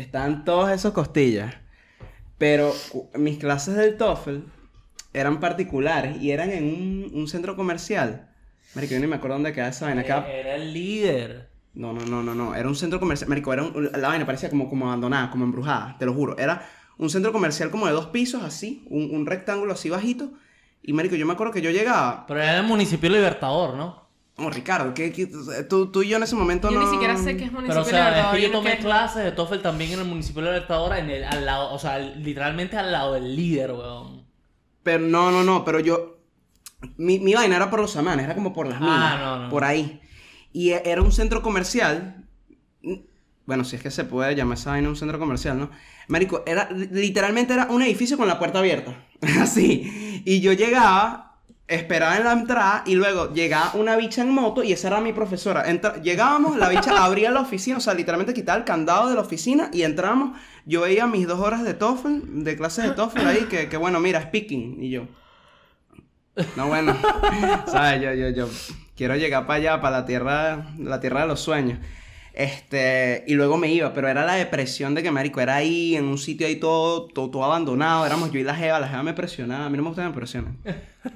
estaban todos esos costillas. Pero mis clases del TOEFL eran particulares y eran en un, un centro comercial. Marico, yo ni me acuerdo dónde quedaba esa vaina. Quedaba- Era el líder. No, no, no, no, no. Era un centro comercial. Marico, era un- la vaina parecía como, como abandonada, como embrujada, te lo juro. Era un centro comercial como de dos pisos, así, un, un rectángulo así bajito. Y marico, yo me acuerdo que yo llegaba. Pero era el municipio Libertador, ¿no? Oh, Ricardo, ¿qué, qué- tú, tú y yo en ese momento Yo no. ni siquiera sé qué es Pero municipio o sea, es que yo tomé clases de TOEFL también en el municipio de Libertador, en el, al lado, o sea, literalmente al lado del líder, weón. Pero no, no, no, pero yo. Mi, mi vaina era por los amanes, era como por las Ah, minas. no, no. Por ahí. Y e- era un centro comercial. Bueno, si es que se puede llamar esa vaina un centro comercial, ¿no? Marico, era, literalmente era un edificio con la puerta abierta. Así. Y yo llegaba, esperaba en la entrada y luego llegaba una bicha en moto y esa era mi profesora. Entra- llegábamos, la bicha abría la oficina, o sea, literalmente quitaba el candado de la oficina y entramos. Yo veía mis dos horas de TOEFL, de clases de TOEFL ahí, que, que bueno, mira, speaking. Y yo, no, bueno, ¿sabes? Yo, yo, yo quiero llegar para allá, para la tierra, la tierra de los sueños. Este, y luego me iba, pero era la depresión de que, marico, era ahí, en un sitio ahí todo, todo, todo abandonado, éramos yo y la jeva, la jeva me presionaba, a mí no me gusta que me presionen.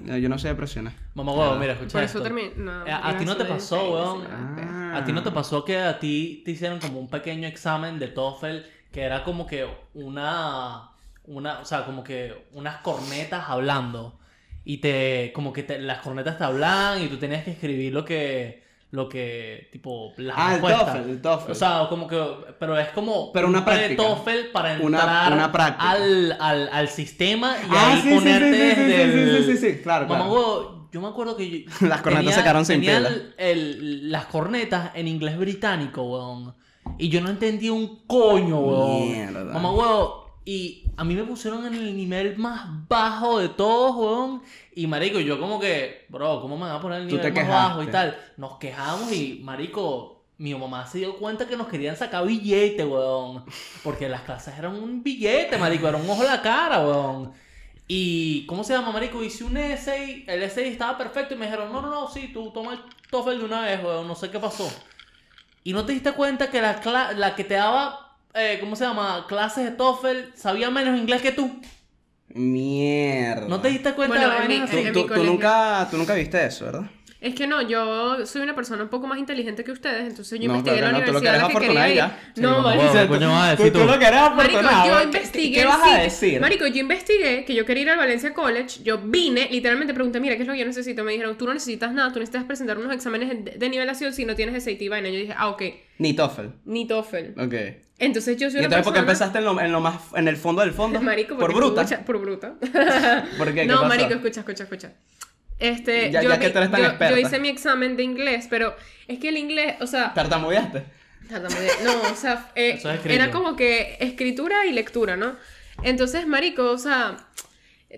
No, Yo no sé presionar. Mamá, weón, mira, escucha Por eso terminé. No, Eh, a ti no te pasó, weón. Ah. ¿A ti no te pasó que a ti te hicieron como un pequeño examen de TOEFL que era como que una, una, o sea, como que unas cornetas hablando y te, como que te- las cornetas te hablan y tú tenías que escribir lo que, lo que, tipo, las Ah, el respuestas. TOEFL, el TOEFL. O sea, como que, pero es como Pero una un práctica. TOEFL para Una- entrar una práctica. Al, al, al sistema y Ah, ahí sí, sí, ponerte sí, sí, sí, desde sí, el- sí, sí, sí, claro, Mamá, claro. huevo, yo me acuerdo que yo- Las cornetas se quedaron sin tenía pila. el- el- las cornetas en inglés británico, weón. Y yo no entendía un coño, weón. Mierda. Mamá, huevo. Y a mí me pusieron en el nivel más bajo de todos, weón. Y marico, yo como que, bro, ¿cómo me van a poner el nivel más bajo y tal? Nos quejamos y, marico, mi mamá se dio cuenta que nos querían sacar billete, weón. Porque las clases eran un billete, marico, era un ojo a la cara, weón. Y, ¿cómo se llama, marico? Hice un essay, el essay estaba perfecto y me dijeron, no, no, no, sí, tú toma el TOEFL de una vez, weón, no sé qué pasó. Y no te diste cuenta que la, la que te daba, eh, ¿cómo se llama? Clases de TOEFL sabía menos inglés que tú. Mierda. ¿No te diste cuenta Bueno, de en mi- en tú- mi tú colegio. nunca, tú nunca viste eso, ¿verdad? Es que no, yo soy una persona un poco más inteligente que ustedes, entonces yo No, investigué claro, la no, tú lo que universidad a la que quería ir. No, marico. huevo. ¿qué coño vas a decir tú? lo que eres Marico, afortunado. yo ¿Qué- investigué. ¿Qué, vas a decir? Marico, yo investigué que yo quería ir al Valencia College. Yo vine, literalmente pregunté, mira, ¿qué es lo que yo necesito? Me dijeron, tú no necesitas nada, tú necesitas presentar unos exámenes de, de nivelación si no tienes SAT y vaina. Yo dije, ah, ok, Ni TOEFL. ni TOEFL. Ok. Entonces yo soy ¿Y una entonces por qué persona... empezaste en lo, en lo más, en el fondo del fondo? Marico, por bruta. escucha- por bruta. ¿Por qué? ¿Qué no, pasó? marico, escucha, escucha, escucha. Este, Ya- yo, ya que tú eres tan yo- yo hice mi examen de inglés, pero es que el inglés, o sea, ¿Tartamudeaste? Tartamudeé. No, o sea, eh, es era como que escritura y lectura, ¿no? Entonces, marico, o sea,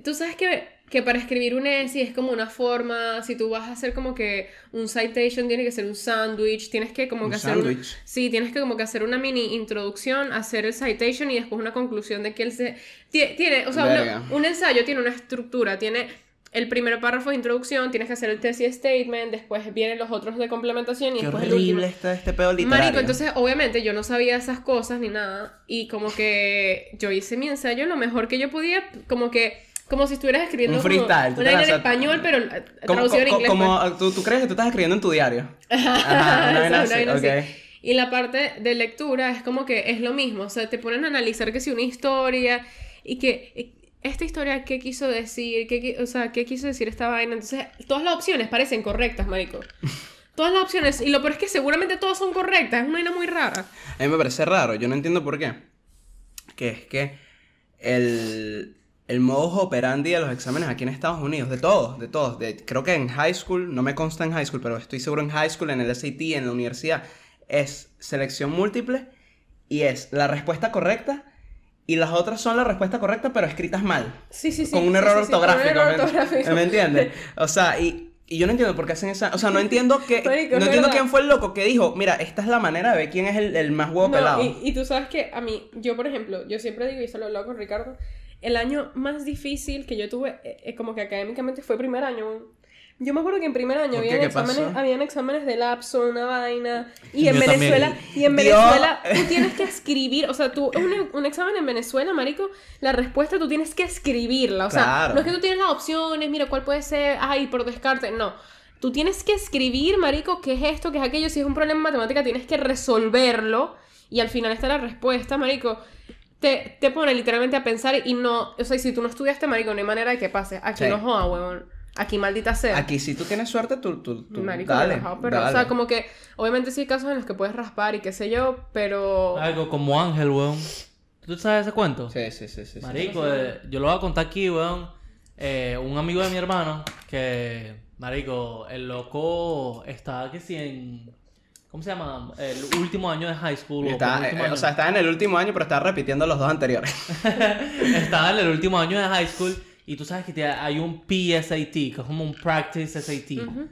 tú sabes que, que para escribir un essay es como una forma, si tú vas a hacer como que un citation, tiene que ser un sándwich, tienes que como Un que hacer sándwich. sí, tienes que como que hacer una mini introducción, hacer el citation y después una conclusión de que él se tie- tiene, o sea, una- un ensayo tiene una estructura, tiene el primer párrafo de introducción, tienes que hacer el thesis statement, después vienen los otros de complementación y Qué después el último. horrible está este pedo literario. Marico, entonces obviamente yo no sabía esas cosas ni nada y como que yo hice mi ensayo lo mejor que yo podía, como que como si estuvieras escribiendo Un freestyle, una en español pero eh, Como, traducido en inglés. como- pues. ¿tú, tú crees que tú estás escribiendo en tu diario? Ajá, una vaina así, así. Y la parte de lectura es como que es lo mismo, o sea, te ponen a analizar que si una historia y que esta historia qué quiso decir, qué, o sea, qué quiso decir esta vaina, entonces todas las opciones parecen correctas, marico. Todas las opciones, y lo peor es que seguramente todas son correctas, es una vaina muy rara. A mí me parece raro, yo no entiendo por qué. Que es que el, el modus operandi de los exámenes aquí en Estados Unidos, de todos, de todos, de, creo que en high school, no me consta en high school, pero estoy seguro en high school, en el SAT, en la universidad, es selección múltiple y es la respuesta correcta y las otras son la respuesta correcta pero escritas mal. Sí, sí, sí. con un error sí, sí, con un ortográfico. error ¿me- ortográfico. ¿Me entiendes? O sea, y, y yo no entiendo por qué hacen esa. O sea, no entiendo que. Marico, no entiendo verdad. quién fue el loco que dijo, mira, esta es la manera de ver quién es el, el más huevo No, pelado. y, y tú sabes que a mí, yo por ejemplo, yo siempre digo, y se lo hablo con Ricardo, el año más difícil que yo tuve, eh, eh, como que académicamente fue primer año, Yo me acuerdo que en primer año habían ¿Qué exámenes, habían exámenes de lapso, una vaina. Y en Yo también. Venezuela, y en Dios. Venezuela tú tienes que escribir, o sea, tú, un, un examen en Venezuela, marico, la respuesta tú tienes que escribirla. O sea, Claro. no es que tú tienes las opciones, mira, cuál puede ser, ay, por descarte, no. Tú tienes que escribir, marico, qué es esto, qué es aquello. Si es un problema en matemática, tienes que resolverlo. Y al final está la respuesta, marico. Te, te pone literalmente a pensar y no... O sea, si tú no estudiaste, marico, no hay manera de que pase. Aquí Sí. no joda, huevón. Aquí maldita sea. Aquí si tú tienes suerte, tú, tú, tú Marico, dale, relajado, pero, dale. o sea, como que, obviamente sí hay casos en los que puedes raspar y qué sé yo, pero... Algo como Ángel, weón. ¿Tú sabes ese cuento? Sí, sí, sí, sí. sí. Marico, eh, yo lo voy a contar aquí, weón. Eh, un amigo de mi hermano que, Marico, el loco estaba que si en. ¿Cómo se llama? El último año de high school. o Está, penúltimo eh, o sea, está en el último año, pero está repitiendo los dos anteriores. estaba en el último año de high school. Y tú sabes que te- hay un PSAT, que es como un Practice SAT. Ujú.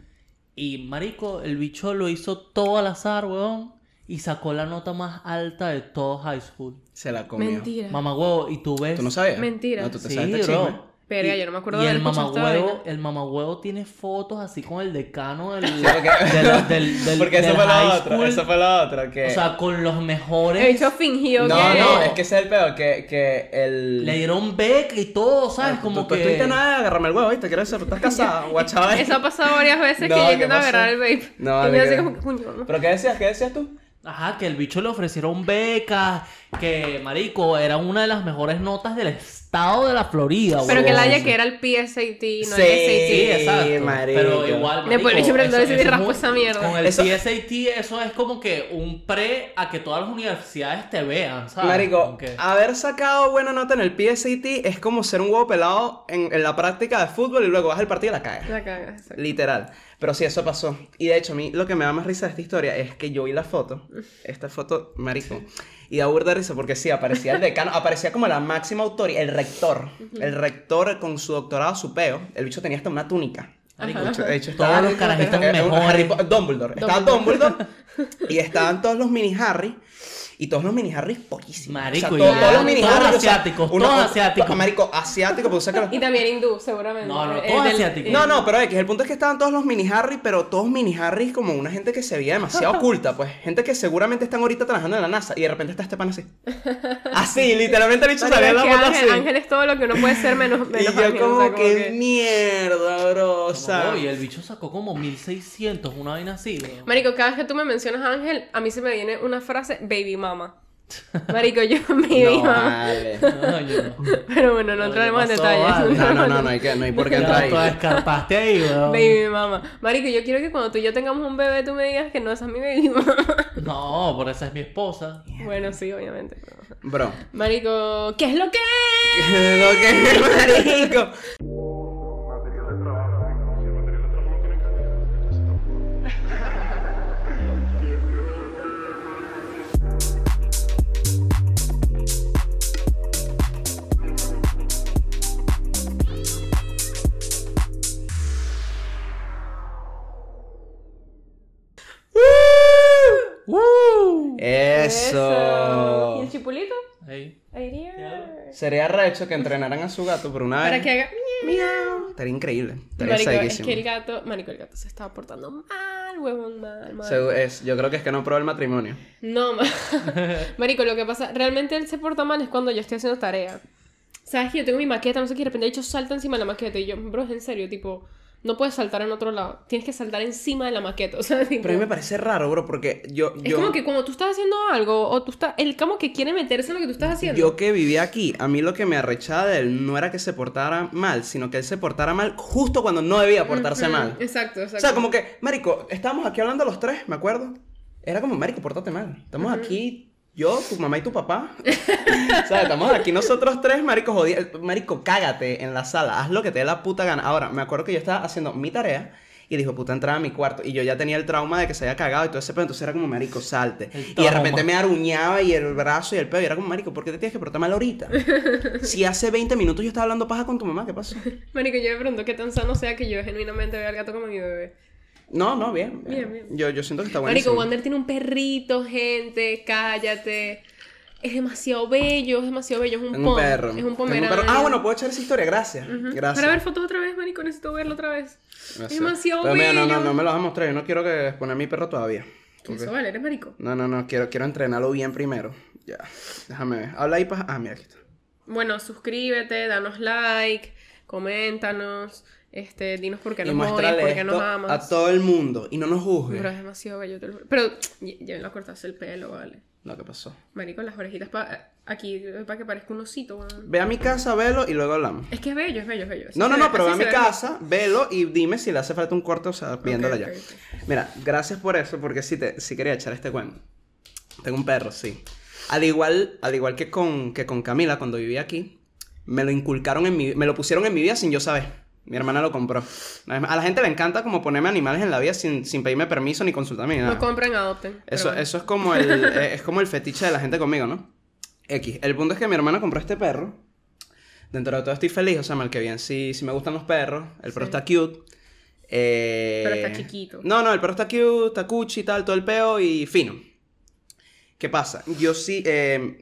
Y, Marico, el bicho lo hizo todo al azar, weón. Y sacó la nota más alta de todo high school. Se la comió. Mentira. Mamá huevo, y tú ves. ¿Tú no sabías? Mentira. No, tú te Sí, sabes este bro. Yo no me acuerdo y de el vaina. el mamagüevo tiene fotos así con el decano del, porque- del, del, del- Porque eso del fue high school. eso fue lo otro, que... O sea, con los mejores. dicho fingió no, que... no, es que ese es el peor, que, que el... Le dieron beca y todo, ¿sabes? Ah, Como tú, tú que. estuviste nada de agarrarme el huevo, ¿viste? Quiero decir, estás casada, guachaba. Eso ha pasado varias veces No, que yo ¿qué intento agarrar el vape. No, y me de hace que- como que, coño, mamá. ¿Pero qué decías? ¿Qué decías tú? Ajá, que el bicho le ofrecieron becas. Que, marico, era una de las mejores notas del estado de la Florida, Pero que la haya que era el PSAT, no Sí. el Sí, SAT. exacto. marico. Pero igual, marico, preguntar eso- si me eso es raspo muy- esa mierda. Con el Eso- PSAT, eso es como que un pre a que todas las universidades te vean, ¿sabes? Marico, que- haber sacado buena nota en el PSAT es como ser un huevo pelado en, en la práctica de fútbol y luego vas al partido y la cagas. La cagas, exacto. Literal. Pero sí, eso pasó. Y de hecho, a mí lo que me da más risa de esta historia es que yo vi la foto. Esta foto, marico. Y da burda de risa porque sí, aparecía el decano, aparecía como la máxima autoridad, el rector. El rector con su doctorado, su peo. El bicho tenía hasta una túnica. Marico, De hecho, hecho, todos estaba- los carajitos mejores. Harry Po- Dumbledore. Estaba Dumbledore. y estaban todos los mini Harry. Y todos los mini Harry pollísimos. Marico, o y sea, to- ya, todos los mini todos Harry. o sea, asiáticos, todos asiáticos. Marico, asiático, pues o sea que los- Y también hindú, seguramente. No, no, Eh, todos del- asiáticos. eh, no, no, pero es que el punto es que estaban todos los mini Harry, pero todos mini Harry como una gente que se veía demasiado oculta, pues. Gente que seguramente están ahorita trabajando en la NASA y de repente está este pan así. Así, literalmente el bicho salía en es la foto Ángel, así. Ángel es todo lo que uno puede ser menos, y menos yo Ángel, como, o sea, que mierda, bro. O sea, y el bicho sacó como 1600, una vaina así. Marico, cada vez que tú me mencionas a Ángel, a mí se me viene una frase, baby mama. Marico, yo, baby no, mama. vale. No, yo no. Pero bueno, no No, entraremos en ¿qué detalles. vale? No, no, no, no hay, que, no hay por qué entrar tú ahí. escarpaste ahí, weón. Baby mama. Marico, yo quiero que cuando tú y yo tengamos un bebé, tú me digas que no, esa es mi baby mama. No, por esa es mi esposa. bueno, sí, obviamente. Bro. Marico, ¿qué es lo que? Lo que marico. ¡Woo! ¿Y el Eso. chipulito? Ahí. Sería recho que entrenaran a su gato por una vez. Para que haga. Estaría increíble. Estaría Marico, es que el gato. Marico, el gato se estaba portando mal, huevón, mal, mal. Es, yo creo que es que no probó el matrimonio. No, ma- Marico, lo que pasa, realmente él se porta mal es cuando yo estoy haciendo tarea. Sabes que yo tengo mi maqueta, no sé qué, y de repente de hecho salta encima de la maqueta y yo, bro, es en serio, tipo, no puedes saltar en otro lado, tienes que saltar encima de la maqueta, o sea, tipo, Pero a mí me parece raro, bro, porque yo. es yo como que cuando tú estás haciendo algo o tú estás, él como que quiere meterse en lo que tú estás haciendo. Yo que vivía aquí, a mí lo que me arrechaba de él no era que se portara mal, sino que él se portara mal justo cuando no debía portarse mal. Exacto, exacto. O sea, como que, Marico, estábamos aquí hablando los tres, me acuerdo. Era como, Marico, pórtate mal. Estamos aquí, yo, tu mamá y tu papá. o sea, estamos aquí nosotros tres, Marico, jodí. Marico, cágate en la sala, haz lo que te dé la puta gana. Ahora, me acuerdo que yo estaba haciendo mi tarea. Y dijo, puta, entraba a mi cuarto. Y yo ya tenía el trauma de que se había cagado y todo ese pedo. Entonces era como, marico, salte. Y de repente me aruñaba y el brazo y el pedo. Y era como, marico, ¿por qué te tienes que portar mal ahorita? si hace 20 minutos yo estaba hablando paja con tu mamá, ¿qué pasó? Marico, yo me pregunto qué tan sano sea que yo genuinamente vea al gato como mi bebé. No, no, bien. Bien, bien. Yo, yo siento que está bueno. Marico, Wander tiene un perrito, gente, cállate. Es demasiado bello, es demasiado bello. Es un Tengo un pom, perro. Es un pomeranian. perro. Ah, bueno, puedo echar esa historia, gracias. Para ver fotos otra vez, marico, necesito verlo otra vez. Es demasiado Pero mira, no, no, bello. no me lo vas a mostrar. Yo no quiero que exponer a mi perro todavía. ¿Qué Ok. Eso vale, eres marico. No, no, no, quiero, quiero entrenarlo bien primero. Ya, déjame ver. Habla ahí para... Ah, mira, aquí está. Bueno, suscríbete, danos like, coméntanos, este, dinos por qué nos odias, por qué nos amas. a todo el mundo. Y no nos juzgue. Pero es demasiado bello. te lo juro. Pero ya lo cortaste el pelo, vale. No, ¿qué pasó? Marico, las orejitas pa- aquí para que parezca un osito, weón. Ve a mi casa, velo y luego hablamos. Es que es bello, es bello, es bello. No, no, no, pero ve a mi casa, velo y dime si le hace falta un corte, o sea, viéndola Ok, ya. ok, ok. Mira, gracias por eso, porque sí, te, sí quería echar este cuento. Tengo un perro, sí. Al igual, al igual que, con, que con Camila, cuando vivía aquí, me lo inculcaron en mi... Me lo pusieron en mi vida sin yo saber. Mi hermana lo compró. A la gente le encanta como ponerme animales en la vida sin, sin pedirme permiso ni consultarme ni nada. No compren, adopten. Eso, bueno. eso es como el, eh, es como el fetiche de la gente conmigo, ¿no? X. El punto es que mi hermana compró este perro. Dentro de todo estoy feliz, o sea, mal que bien. Sí, sí me gustan los perros. El perro Sí. está cute. Eh, Pero está chiquito. No, no, el perro está cute, está cuchi y tal, todo el peo y fino. ¿Qué pasa? Yo sí, eh,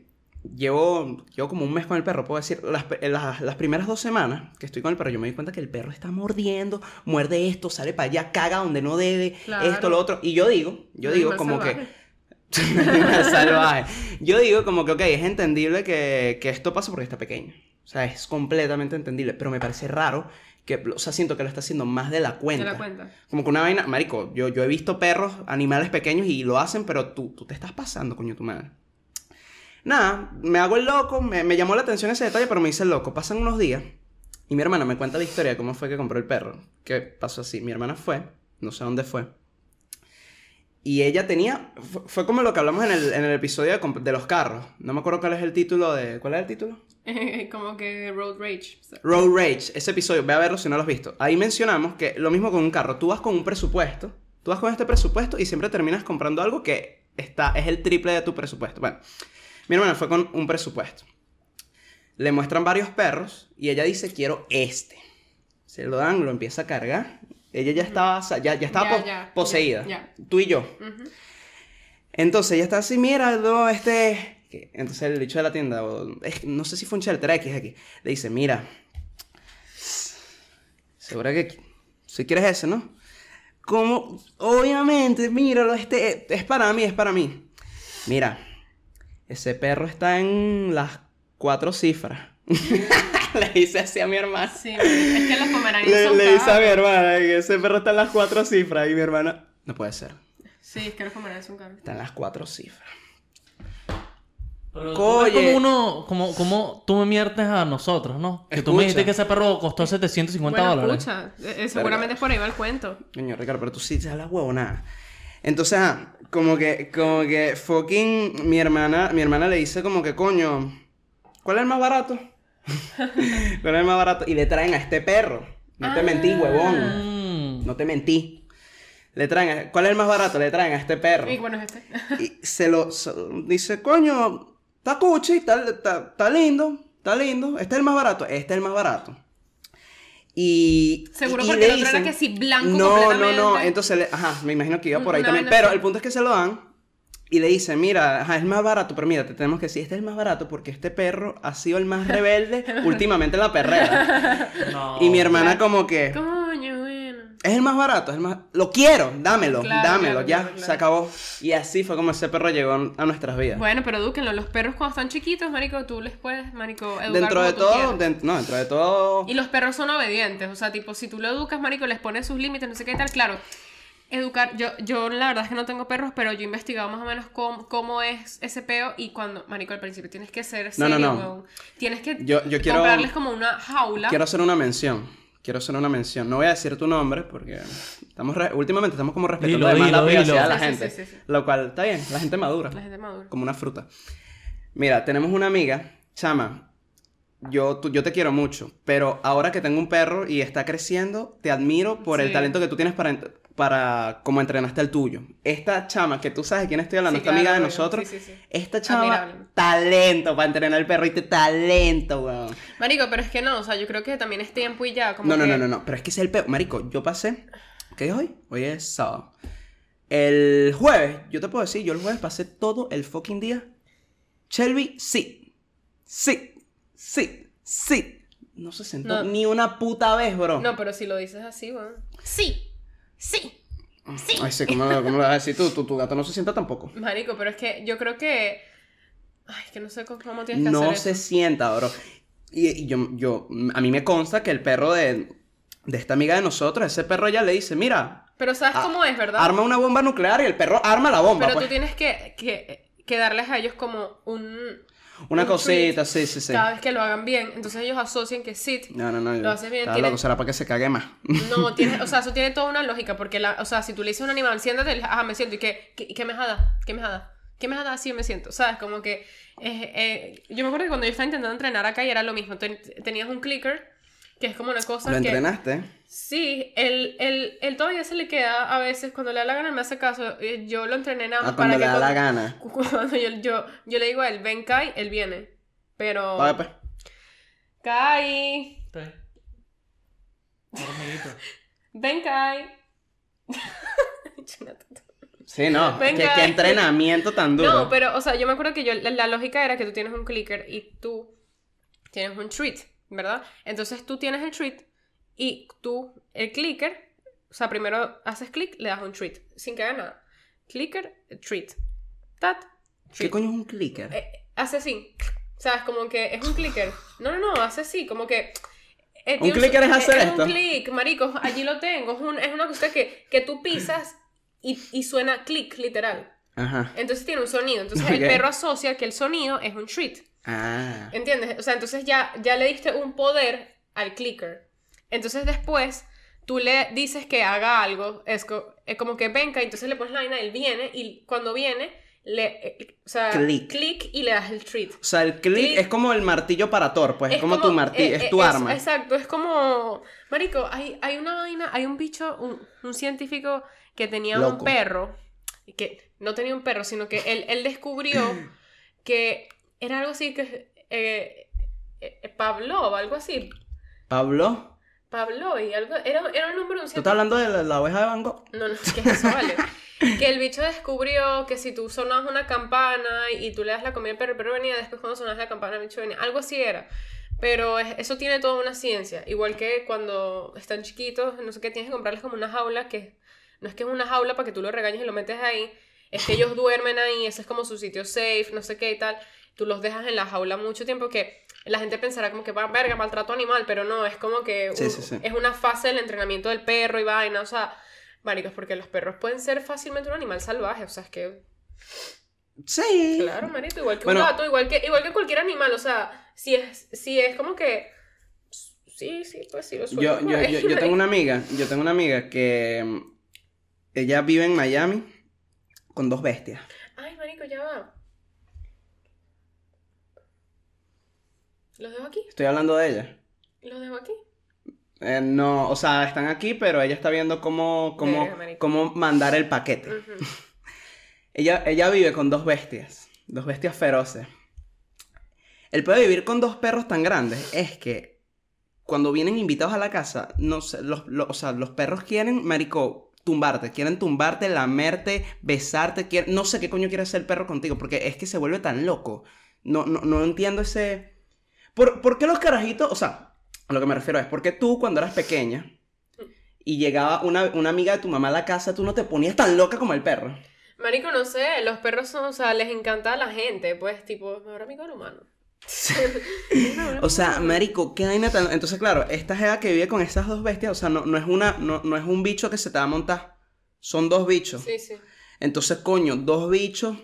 llevo, llevo como un mes con el perro, puedo decir. Las, las, las primeras dos semanas que estoy con el perro, yo me di cuenta que el perro está mordiendo, muerde esto, sale para allá, caga donde no debe, Claro. esto, lo otro. Y yo digo, yo digo como salvaje. que... Salvaje. Yo digo como que, ok, es entendible que, que esto pasa porque está pequeño. O sea, es completamente entendible. Pero me parece raro que, o sea, siento que lo está haciendo más de la cuenta. la cuenta. Como que una vaina, marico, yo, yo he visto perros, animales pequeños y lo hacen, pero tú, tú te estás pasando, coño, tu madre. Nada, me hago el loco, me, me llamó la atención ese detalle, pero me hice el loco. Pasan unos días y mi hermana me cuenta la historia de cómo fue que compró el perro. Que pasó así, mi hermana fue, no sé dónde fue. Y ella tenía, fue, fue como lo que hablamos en el, en el episodio de, de los carros. No me acuerdo cuál es el título de... ¿Cuál es el título? como que road rage. Road Rage, ese episodio, ve a verlo si no lo has visto. Ahí mencionamos que lo mismo con un carro, tú vas con un presupuesto, tú vas con este presupuesto y siempre terminas comprando algo que está, es el triple de tu presupuesto. Bueno, mi hermana fue con un presupuesto. Le muestran varios perros y ella dice, quiero este. Se lo dan, lo empieza a cargar. Ella ya estaba, ya, ya estaba Ya, po- ya, poseída. Tú y yo. Entonces ella está así, mira, no, este. Entonces el dicho de la tienda, no sé si fue un Shelter X aquí, le dice, mira, segura que si quieres ese, ¿no? Como, obviamente, míralo, este es para mí, es para mí. Mira, ese perro está en las cuatro cifras. le dice así a mi hermana. Sí, es que los pomeranians Le, son le dice a mi hermana que ese perro está en las cuatro cifras y mi hermana, no puede ser, Sí, es que los pomeranians son caros. está en las cuatro cifras. Pero como uno, como, como tú me miertes a nosotros, ¿no? Que tú me dijiste que ese perro costó 750 Bueno, dólares. escucha, eh, eh, seguramente es por ahí va el cuento. Coño, Ricardo, pero tú sí te hablas huevonada. Entonces, ah, como que, como que fucking mi hermana, mi hermana le dice como que, coño, ¿cuál es el más barato? ¿Cuál es el más barato? Y le traen a este perro. No te mentí, huevón. Mm. No te mentí. Le traen, a- ¿cuál es el más barato? Le traen a este perro. Y bueno, es este. Y se lo, se- dice, coño, está cuchi, está, está, está lindo, está lindo. Este es el más barato, este es el más barato. Y. Seguro y porque le el otro era que sí, blanco No, no, no. Entonces, le- ajá, me imagino que iba por ahí también. Pero el punto es que se lo dan. Y le dicen, mira, ajá, es más barato, pero mira, te tenemos que decir, este es el más barato porque este perro ha sido el más rebelde últimamente en la perrera. No. Y mi hermana como que. Es el más barato, es el más... Lo quiero, dámelo, Claro, dámelo, claro, ya, claro, se acabó. Y así fue como ese perro llegó a nuestras vidas. Bueno, pero edúquenlo. Los perros cuando están chiquitos, marico, tú les puedes, marico, educar dentro como de tú todo, dent- no, dentro de todo... Y los perros son obedientes, o sea, tipo, si tú lo educas, marico, les pones sus límites, no sé qué tal, claro. Educar, yo, yo la verdad es que no tengo perros, pero yo he investigado más o menos cómo, cómo es ese peo y cuando, marico, al principio tienes que ser No, serio, no, no. weón. Tienes que Yo- yo quiero- comprarles como una jaula. Quiero hacer una mención. Quiero hacer una mención. No voy a decir tu nombre porque estamos re- últimamente estamos como respetando Dilo, la privacidad de la gente. sí, sí, sí. Lo cual está bien, la gente madura. La gente madura. Como una fruta. Mira, tenemos una amiga, chama. Yo, tú- yo te quiero mucho, pero ahora que tengo un perro y está creciendo, te admiro por el talento que tú tienes para, ent- para cómo entrenaste el tuyo. Esta chama, que tú sabes de quién estoy hablando, Sí, esta claro, amiga de nosotros, Sí, sí, sí. esta chama, Admirable. talento para entrenar y te talento, weón. Marico, pero es que no, o sea, yo creo que también es tiempo y ya, como No, no, que- no, no, no, pero es que es el peor. Marico, yo pasé. ¿Qué es hoy? Hoy es sábado. El jueves, yo te puedo decir, yo el jueves pasé todo el fucking día Shelby, sí. Sí. Sí. Sí. No se sentó No. ni una puta vez, bro. No, pero si lo dices así, bueno. Sí, sí, sí. Ay, sí, ¿cómo, lo- cómo lo vas a decir tú? Tu, tu gato no se sienta tampoco. Marico, pero es que yo creo que. Ay, que no sé cómo tienes que No hacer se eso. sienta, bro. Y, y yo, yo, a mí me consta que el perro de, de esta amiga de nosotros, ese perro ya le dice, mira, Pero sabes cómo es, ¿verdad? arma una bomba nuclear y el perro arma la bomba, pero pues. tú tienes que, que, que darles a ellos como un. Una un cosita, treat sí, sí, sí. Cada vez que lo hagan bien. Entonces ellos asocian que sit. No, no, no. Lo haces bien, tiene- loco, será para que se cague más. No, tiene, o sea, eso tiene toda una lógica. Porque, la, o sea, si tú le dices a un animal, siéntate, le- ajá, me siento. ¿Y qué, qué, qué me jada? ¿Qué me jada? ¿Qué me jada? Sí, me siento. ¿Sabes? Como que. eh, eh, yo me acuerdo que cuando yo estaba intentando entrenar acá y era lo mismo. Ten- tenías un clicker, que es como una cosa ¿Lo que. entrenaste? Sí, él, él, él todavía se le queda a veces, cuando le da la gana me hace caso, yo lo entrené nada más Ah, cuando para le que da la cuando, gana. cuando yo, yo, yo le digo a él, ven Kai, él viene, pero... Vale, pues. Kai, ven Kai. Sí, no. ¿Qué, entrenamiento tan duro. no, pero, o sea, yo me acuerdo que yo, la, la lógica era que tú tienes un clicker y tú tienes un treat, ¿verdad? Entonces tú tienes el treat y tú, el clicker, o sea, primero haces clic, le das un treat, sin que haga nada. Clicker, treat. Tat, ¿Qué treat. coño es un clicker? Eh, hace así. ¿Sabes? Como que es un clicker. No, no, no, hace así, como que. eh, ¿Un clicker es hacer esto? un click, marico, allí lo tengo. Es, un- es una cosa que, que tú pisas y, y suena click, literal. Ajá. Entonces tiene un sonido. Entonces el Ok. perro asocia que el sonido es un treat. Ah. ¿Entiendes? O sea, entonces ya, ya le diste un poder al clicker. Entonces después tú le dices que haga algo, es, co- es como que venga, y entonces le pones la vaina, él viene, y cuando viene, le, eh, o sea, Click. click y le das el treat. O sea, el click Click. es como el martillo para Thor, pues. Es, como, tu martillo, eh, es eh, tu arma. Exacto, es como. Marico, hay, hay una vaina, hay un bicho, un, un científico que tenía un perro, que no tenía un perro, sino que él, él descubrió que era algo así que. Eh, eh, Pavlov, algo así. Pablo, Pavlov, y algo. Era, era un número de un ¿tú estás hablando de la, la oveja de Van Gogh? no, no, ¿qué es eso, vale? que el bicho descubrió que si tú sonas una campana y tú le das la comida al perro, el perro venía, después cuando sonas la campana el bicho venía. Algo así era. Pero es- eso tiene toda una ciencia. Igual que cuando están chiquitos, no sé qué, tienes que comprarles como una jaula que... No es que es una jaula para que tú lo regañes y lo metes ahí. Es que ellos duermen ahí, ese es como su sitio safe, no sé qué y tal. Tú los dejas en la jaula mucho tiempo que la gente pensará como que va, verga, maltrato animal, pero no, es como que Sí, un- sí, sí. es una fase del entrenamiento del perro y vaina, o sea, maricos, porque los perros pueden ser fácilmente un animal salvaje, o sea, es que, Sí. claro, marito, igual que Bueno. un gato, igual que, igual que cualquier animal, o sea, si es, si es como que, sí, sí, pues sí, lo suelto por yo, yo, yo tengo una amiga, yo tengo una amiga que mm, ella vive en Miami con dos bestias. Ay, marico, ya va. ¿Los dejo aquí? Estoy hablando de ella. ¿Los dejo aquí? Eh, no, o sea, están aquí, pero ella está viendo cómo, cómo, cómo mandar el paquete. Ella, ella vive con dos bestias, dos bestias feroces. El peor de vivir con dos perros tan grandes es que cuando vienen invitados a la casa, no sé, los, los- o sea, los perros quieren, marico, tumbarte, quieren tumbarte, lamerte, besarte, quieren, no sé qué coño quiere hacer el perro contigo, porque es que se vuelve tan loco. No, no, no entiendo ese... ¿Por, por qué los carajitos, o sea, a lo que me refiero es, porque tú cuando eras pequeña y llegaba una, una amiga de tu mamá a la casa, tú no te ponías tan loca como el perro? Marico, no sé, los perros son, o sea, les encanta a la gente, pues, tipo, mejor amigo del humano. O sea, marico, qué vaina tan... Entonces, claro, esta jeva que vive con estas dos bestias, o sea, no, no es una... No, no es un bicho que se te va a montar. Son dos bichos. Sí, sí. Entonces, coño, dos bichos...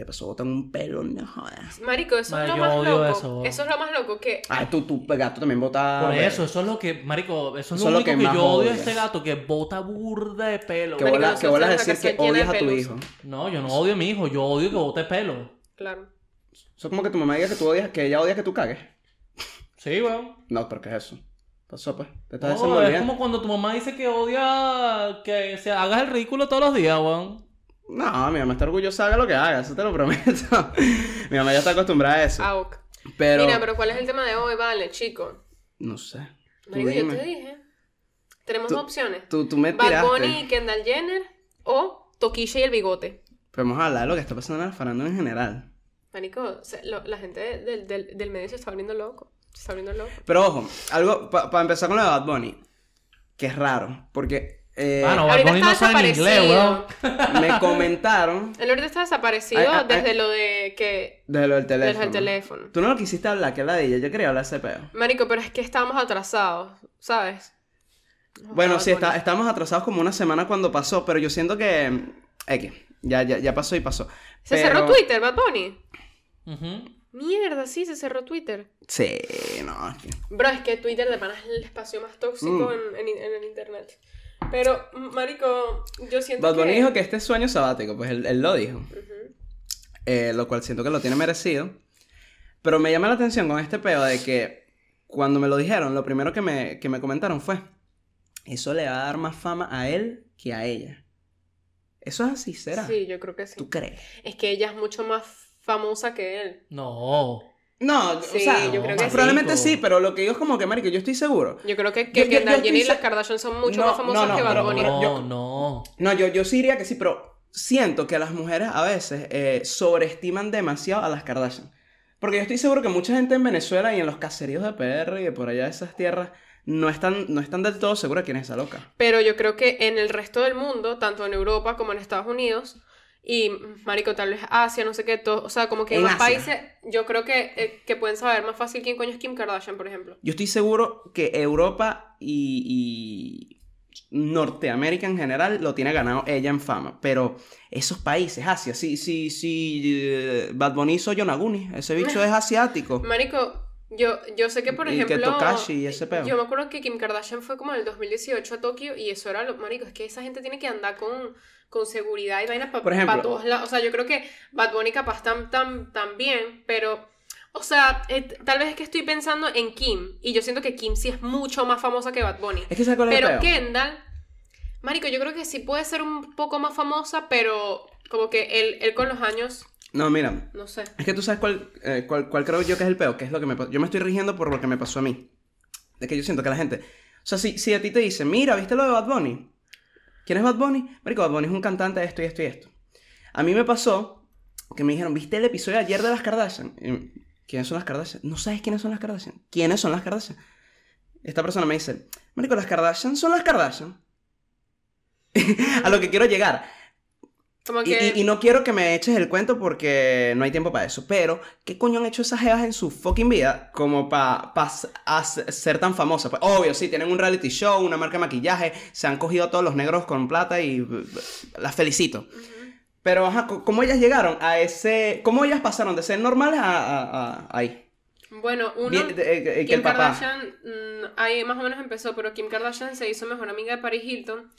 ¿Qué pasó? Botan un pelo, no jodas. Marico, eso Madre, es lo yo más odio loco. eso. Eso. es lo más loco que. Ay, tú, tu gato también bota... Por eso, eso es lo que, marico, eso es Eso lo único que que, más yo odio a este gato, que bota burda de pelo. Que Marico, bolas tenemos decir que de odias a tu hijo. No, yo no odio a mi hijo, yo odio que bote pelo. Claro. Eso es como que tu mamá diga que tú odias, que ella odia que tú cagues. Sí, weón. No, pero ¿qué es eso? Pasó, pues. Te estás No, es como cuando tu mamá dice que odia que se hagas el ridículo todos los días, weón. No, mi mamá está orgullosa, haga lo que haga, eso te lo prometo. mi mamá ya está acostumbrada a eso. Auk. Pero... Mira, pero ¿cuál es el tema de hoy? Vale, chico. No sé. Marico, yo te dije. Tenemos Tú- dos opciones. Tú, tú me Bad. Bunny y Kendall Jenner o Toquilla y el bigote. Vamos a hablar de lo que está pasando en la farándula en general. Marico, lo- la gente del, del, del medio se está volviendo loco. Se está volviendo loco. Pero ojo, algo para empezar con lo de Bad Bunny, que es raro, porque eh, Ah, no, Bad Ahorita Bunny no está sabe ni inglés, weón. desaparecido. me comentaron El ahorita está desaparecido Ay, ay, ay. desde lo de que... de lo del teléfono. Desde el teléfono. Tú no lo quisiste hablar, que es la de ella, yo quería hablar ese peo. Marico, pero es que estábamos atrasados, ¿sabes? Bueno, sí, está, estábamos atrasados como una semana cuando pasó, pero yo siento que... X, ya, ya, ya pasó y pasó. Se Pero- cerró Twitter, Bad Bunny. Mierda, sí, se cerró Twitter. Sí, no, es que- Bro, es que Twitter de pana es el espacio más tóxico Mm. en, en- en el internet. Pero, marico, yo siento Bad Bunny que... dijo que este es sueño sabático, pues él, él lo dijo. Ujú. eh, lo cual siento que lo tiene merecido. Pero me llama la atención con este peo de que cuando me lo dijeron, lo primero que me, que me comentaron fue, eso le va a dar más fama a él que a ella. ¿Eso es así, será? Sí, yo creo que sí. ¿Tú crees? Es que ella es mucho más famosa que él. No. No, Sí, o sea, yo creo que sí. probablemente sí, pero lo que digo es como que, marico, yo estoy seguro. Yo creo que, que Yo- yo- yo Kendall estoy Jenner y las Kardashian son mucho No, más famosas no, no, que Bad Bunny. No, no. No, yo, yo sí diría que sí, pero siento que las mujeres a veces eh, sobreestiman demasiado a las Kardashian. Porque yo estoy seguro que mucha gente en Venezuela y en los caseríos de PR y de por allá de esas tierras no están, no están del todo seguras quién es esa loca. Pero yo creo que en el resto del mundo, tanto en Europa como en Estados Unidos, y marico, tal vez Asia, no sé qué, todo, o sea, como que en más Asia. países, yo creo que, eh, que pueden saber más fácil quién coño es Kim Kardashian, por ejemplo. Yo estoy seguro que Europa y, y Norteamérica en general lo tiene ganado ella en fama. Pero esos países, Asia, sí, sí, sí, eh, Bad Bunny hizo Yonaguni, ese bicho es asiático. Marico, yo, yo sé que, por Y que ejemplo. Tokashi y ese. Yo me acuerdo que Kim Kardashian fue como en el 2018 a Tokio y eso era lo. Marico, es que esa gente tiene que andar con, con seguridad y vainas para ejemplo- todos lados. O sea, yo creo que Bad Bunny capaz tan, tan, tan bien, pero. O sea, eh, tal vez es que estoy pensando en Kim y yo siento que Kim sí es mucho más famosa que Bad Bunny. Es que ¿sabes cuál es el Pero? Kendall, Marico, yo creo que sí puede ser un poco más famosa, pero como que él, él con los años, No, mira, no sé. Es que tú sabes cuál, eh, cuál, cuál creo yo que es el peo, que es lo que me. Yo me estoy rigiendo por lo que me pasó a mí. De que yo siento que la gente. O sea, si, si a ti te dicen, mira, ¿viste lo de Bad Bunny? ¿Quién es Bad Bunny? Marico, Bad Bunny es un cantante de esto y esto y esto. A mí me pasó que me dijeron, ¿viste el episodio de ayer de las Kardashian? Y, ¿Quiénes son las Kardashian? No sabes quiénes son las Kardashian. ¿Quiénes son las Kardashian? Esta persona me dice, Marico, las Kardashian son las Kardashian. a lo que quiero llegar. Como Y, que. y- y no quiero que me eches el cuento porque no hay tiempo para eso. Pero, ¿qué coño han hecho esas jevas en su fucking vida como para ser tan famosas? Pues, obvio, sí, tienen un reality show, una marca de maquillaje, se han cogido a todos los negros con plata y uh, las felicito. Ujú. Pero, ajá, ¿cómo ellas llegaron a ese... ¿Cómo ellas pasaron de ser normales a, a- a- ahí? Bueno, uno. Bien, eh, eh, Kim el. Kardashian, mm, ahí más o menos empezó, pero Kim Kardashian se hizo mejor amiga de Paris Hilton.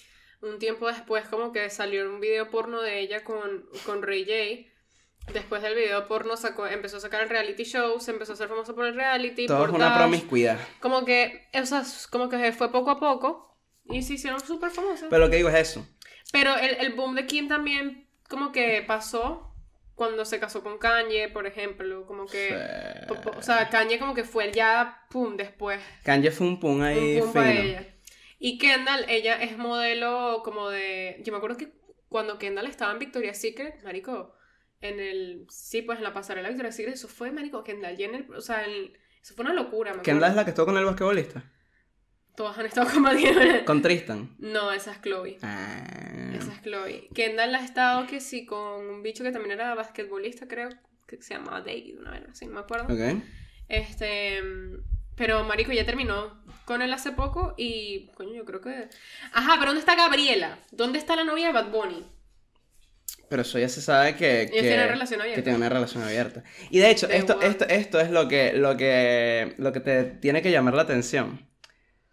Un tiempo después, como que salió un video porno de ella con, con Ray J. Después del video porno sacó, empezó a sacar el reality show, se empezó a hacer famosa por el reality. Todo por es una Dash. promiscuidad. Como que, o sea, como que fue poco a poco y se hicieron súper famosas. Pero lo que digo es eso. Pero el, el boom de Kim también como que pasó cuando se casó con Kanye, por ejemplo. Como que... po- po- O sea, Kanye como que fue ya, pum, después. Kanye fue un pun ahí Un para fino. ella. Y Kendall, ella es modelo como de... Yo me acuerdo que cuando Kendall estaba en Victoria's Secret, marico, en el... Sí, pues en la pasarela de Victoria's Secret, eso fue, marico, Kendall Jenner, o sea, el- eso fue una locura, me Kendall es la que estuvo con el basquetbolista. Todas han estado combatiendo. Con Tristan. No, esa es Chloe. Ah. Esa es Chloe. Kendall ha estado que sí con un bicho que también era basquetbolista, creo, que se llamaba David, una vez así, no me acuerdo. Ok. Este, pero Marico ya terminó con él hace poco y, coño, yo creo que... Ajá, pero ¿dónde está Gabriela? ¿Dónde está la novia de Bad Bunny? Pero eso ya se sabe que, que, tienen relación abierta. que tienen una relación abierta. Y de hecho, De esto, esto, esto es lo que, lo, que, lo que te tiene que llamar la atención.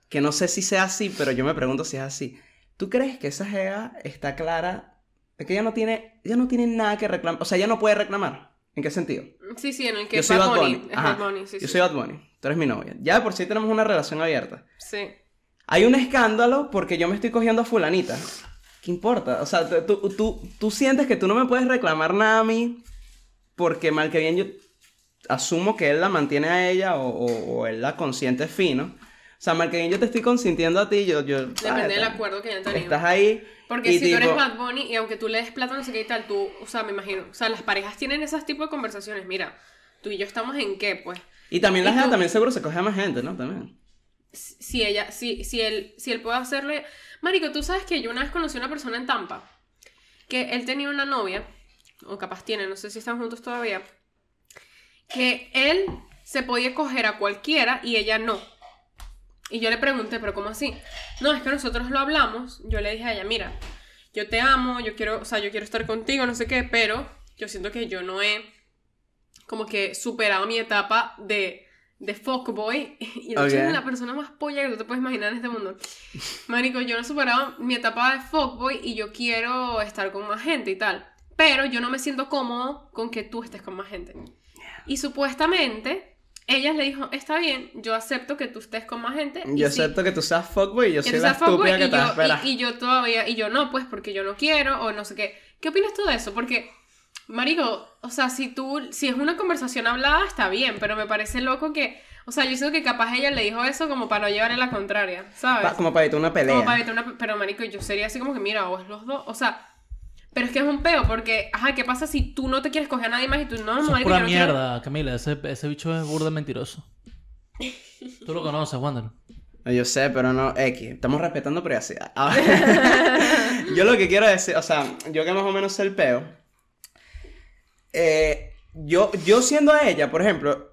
Que no sé si sea así, pero yo me pregunto si es así. ¿Tú crees que esa jeva está clara de que ella no tiene, ella no tiene nada que reclamar? O sea, ella no puede reclamar. ¿En qué sentido? Sí, sí, en el que yo soy Bad Bunny. Bunny. Es Ajá. Bad Bunny, sí, yo sí. soy Bad Bunny. Tú eres mi novia. Ya de por sí tenemos una relación abierta. Sí. Hay un escándalo porque yo me estoy cogiendo a fulanita. ¿Qué importa? O sea, tú, tú, tú, tú sientes que tú no me puedes reclamar nada a mí porque mal que bien yo asumo que él la mantiene a ella o, o- o él la consiente fino. Sea, Marqueñín, yo te estoy consintiendo a ti, yo... yo Depende del acuerdo que hayan tenido. Estás ahí Porque y si tú eres tipo- Bad Bunny y aunque tú le des plata, no sé qué y tal, tú, o sea, me imagino, o sea, las parejas tienen esos tipos de conversaciones. Mira, tú y yo estamos en qué, pues. Y también la ¿Y gente tú? también seguro se coge a más gente, ¿no? También. Si ella, si, si él, si él puede hacerle. Marico, tú sabes que yo una vez conocí a una persona en Tampa que él tenía una novia, o capaz tiene, no sé si están juntos todavía, que él se podía coger a cualquiera y ella no. Y yo le pregunté, pero ¿cómo así? No, es que nosotros lo hablamos. Yo le dije a ella, mira, yo te amo, yo quiero, o sea, yo quiero estar contigo, no sé qué, pero yo siento que yo no he como que superado mi etapa de, de fuckboy. Y el Ok. chico es la persona más polla que tú te puedes imaginar en este mundo. Marico, yo no he superado mi etapa de fuckboy y yo quiero estar con más gente y tal. Pero yo no me siento cómodo con que tú estés con más gente. Y supuestamente, ella le dijo, está bien, yo acepto que tú estés con más gente. y Yo sí, acepto que tú seas fuckboy y yo que soy la estúpida que y te yo- esperar. y, y yo todavía, y yo no, pues porque yo no quiero o no sé qué. ¿Qué opinas tú de eso? Porque, Marico, o sea, si tú, si es una conversación hablada, está bien, pero me parece loco que, o sea, yo siento que capaz ella le dijo eso como para no llevarle la contraria, ¿sabes? Pa- como para evitar una pelea. Como para evitar una... Pero, marico, yo sería así como que, mira, es los dos, o sea... Pero es que es un peo, porque, ajá, ¿qué pasa si tú no te quieres coger a nadie más y tú no, Eso es pura yo no quiero- mierda, Camila. Ese, ese bicho es burda mentiroso. Tú lo conoces, Wander. Yo sé, pero no, X, estamos respetando privacidad. Ah, yo lo que quiero decir, o sea, yo que más o menos sé el peo, eh, yo, yo siendo a ella, por ejemplo,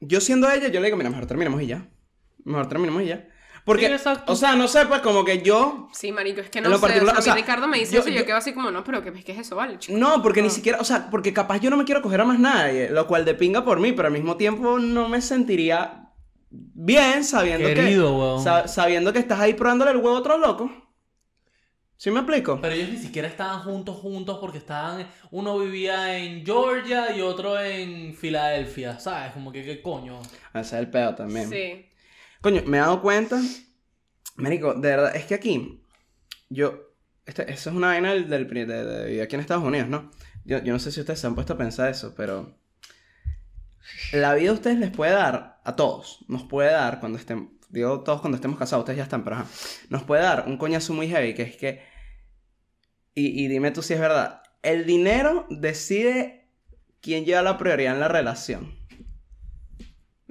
yo siendo a ella, yo le digo, mira, mejor terminemos y ya. Mejor terminemos y ya. Porque, Sí, exacto. o sea, no sé, pues como que yo... Sí, marico, es que no lo sé, particular, o sea, o sea, a mí Ricardo me dice yo- eso y yo yo- quedo así como, no, pero ¿qué, qué es eso, vale, chico? No, porque ni siquiera, o sea, porque capaz yo no me quiero coger a más nadie, lo cual de pinga por mí, pero al mismo tiempo no me sentiría bien sabiendo Querido, que weón. sa- sabiendo que estás ahí probándole el huevo a otro loco. ¿Sí me explico? Pero ellos ni siquiera estaban juntos, juntos, porque estaban. Uno vivía en Georgia y otro en Filadelfia, ¿sabes? Como que, ¿qué coño? Ese es el pedo también. Sí. Coño, me he dado cuenta, Marico, de verdad, es que aquí, yo, este, eso es una vaina del, del de, de vivir aquí en Estados Unidos, ¿no? Yo, yo no sé si ustedes se han puesto a pensar eso, pero la vida a ustedes les puede dar, a todos, nos puede dar cuando estén, digo todos cuando estemos casados, ustedes ya están, pero ajá, nos puede dar un coñazo muy heavy, que es que, y, y dime tú si es verdad, el dinero decide quién lleva la prioridad en la relación.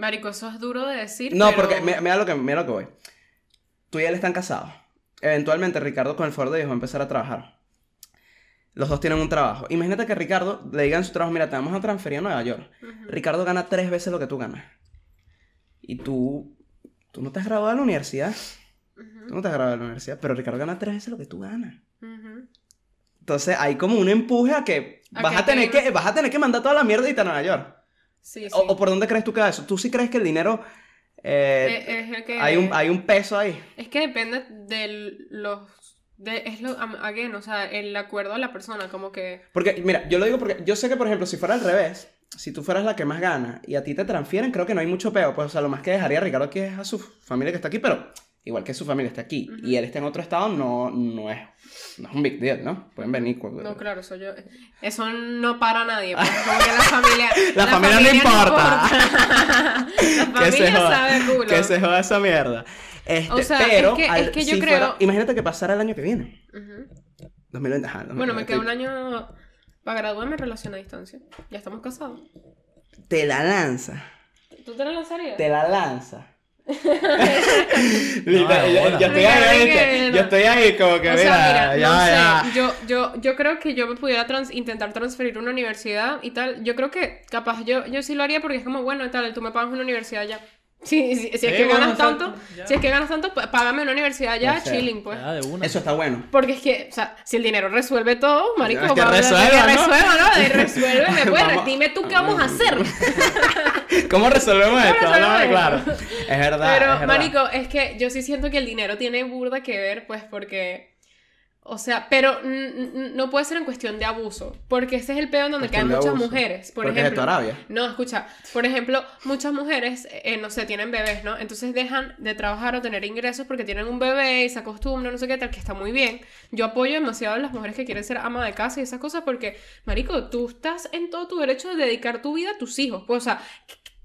Marico, eso es duro de decir, No, pero- porque mira, mira lo que, mira lo que voy. Tú y él están casados. Eventualmente Ricardo con el Ford de Dios va a empezar a trabajar. Los dos tienen un trabajo. Imagínate que Ricardo le diga en su trabajo, mira, te vamos a transferir a Nueva York. Ricardo gana tres veces lo que tú ganas. Y tú, tú no te has graduado de la universidad. Tú no te has graduado de la universidad, pero Ricardo gana tres veces lo que tú ganas. Entonces hay como un empuje a que, A vas, que a tener que vas a tener que mandar toda la mierda y a Nueva York. Sí, sí. O, o por dónde crees tú que va eso? ¿Tú sí crees que el dinero... eh, Eh, es que... hay, un, hay un peso ahí? Es que depende de los... De, es lo, again, o sea, el acuerdo de la persona, como que... Porque, mira, yo lo digo porque yo sé que, por ejemplo, si fuera al revés, si tú fueras la que más gana y a ti te transfieren, creo que no hay mucho peo. Pues, o sea, lo más que dejaría a Ricardo aquí es a su familia que está aquí, pero igual que su familia está aquí y él está en otro estado, no, no, es, no es un big deal, ¿no? Pueden venir. cuando- No, claro, eso yo... Eso no para a nadie, pues, como que la familia... La familia no importa. importa. la Que se familia joda, sabe culo. que se joda esa mierda. Este, O sea, pero es que- al- es que yo si creo- fuera- imagínate que pasara el año que viene. Ujú. 2020, ajá, Bueno, me 2020. queda un año para graduarme en relación a distancia. Ya estamos casados. Te la lanza. ¿Tú te la lanzarías? Te la lanza. No, yo, estoy ahí, yo estoy ahí como que O mira, sea, mira, ya, no sé. Yo, yo, yo creo que yo me pudiera trans- intentar transferir a una universidad y tal. Yo creo que capaz yo, yo sí lo haría porque es como, bueno, tal, tú me pagas una universidad ya. Sí, sí, si es Sí, que bueno, ganas tanto, ya. si es que ganas tanto, pues, págame una universidad ya, O sea, chilling, pues. Ya, de una. Eso está bueno. Porque es que, o sea, si el dinero resuelve todo, marico, Es que resuelva, que ¿no? resuelva, ¿no? Resuélveme, pues, dime tú qué vamos a hacer. ¿Cómo resolvemos esto? resolvemos esto? claro. Es verdad. Pero, es verdad. marico, es que yo sí siento que el dinero tiene burda que ver, pues, porque... O sea, pero no puede ser en cuestión de abuso, porque ese es el peor en donde caen muchas abuso. mujeres, por Porque es de ejemplo. tu Arabia. No, escucha, por ejemplo, muchas mujeres, eh, no sé, tienen bebés, ¿no? Entonces dejan de trabajar o tener ingresos porque tienen un bebé y se acostumbran, no sé qué tal, que está muy bien. Yo apoyo demasiado a las mujeres que quieren ser ama de casa y esas cosas porque, marico, tú estás en todo tu derecho de dedicar tu vida a tus hijos. Pues, o sea,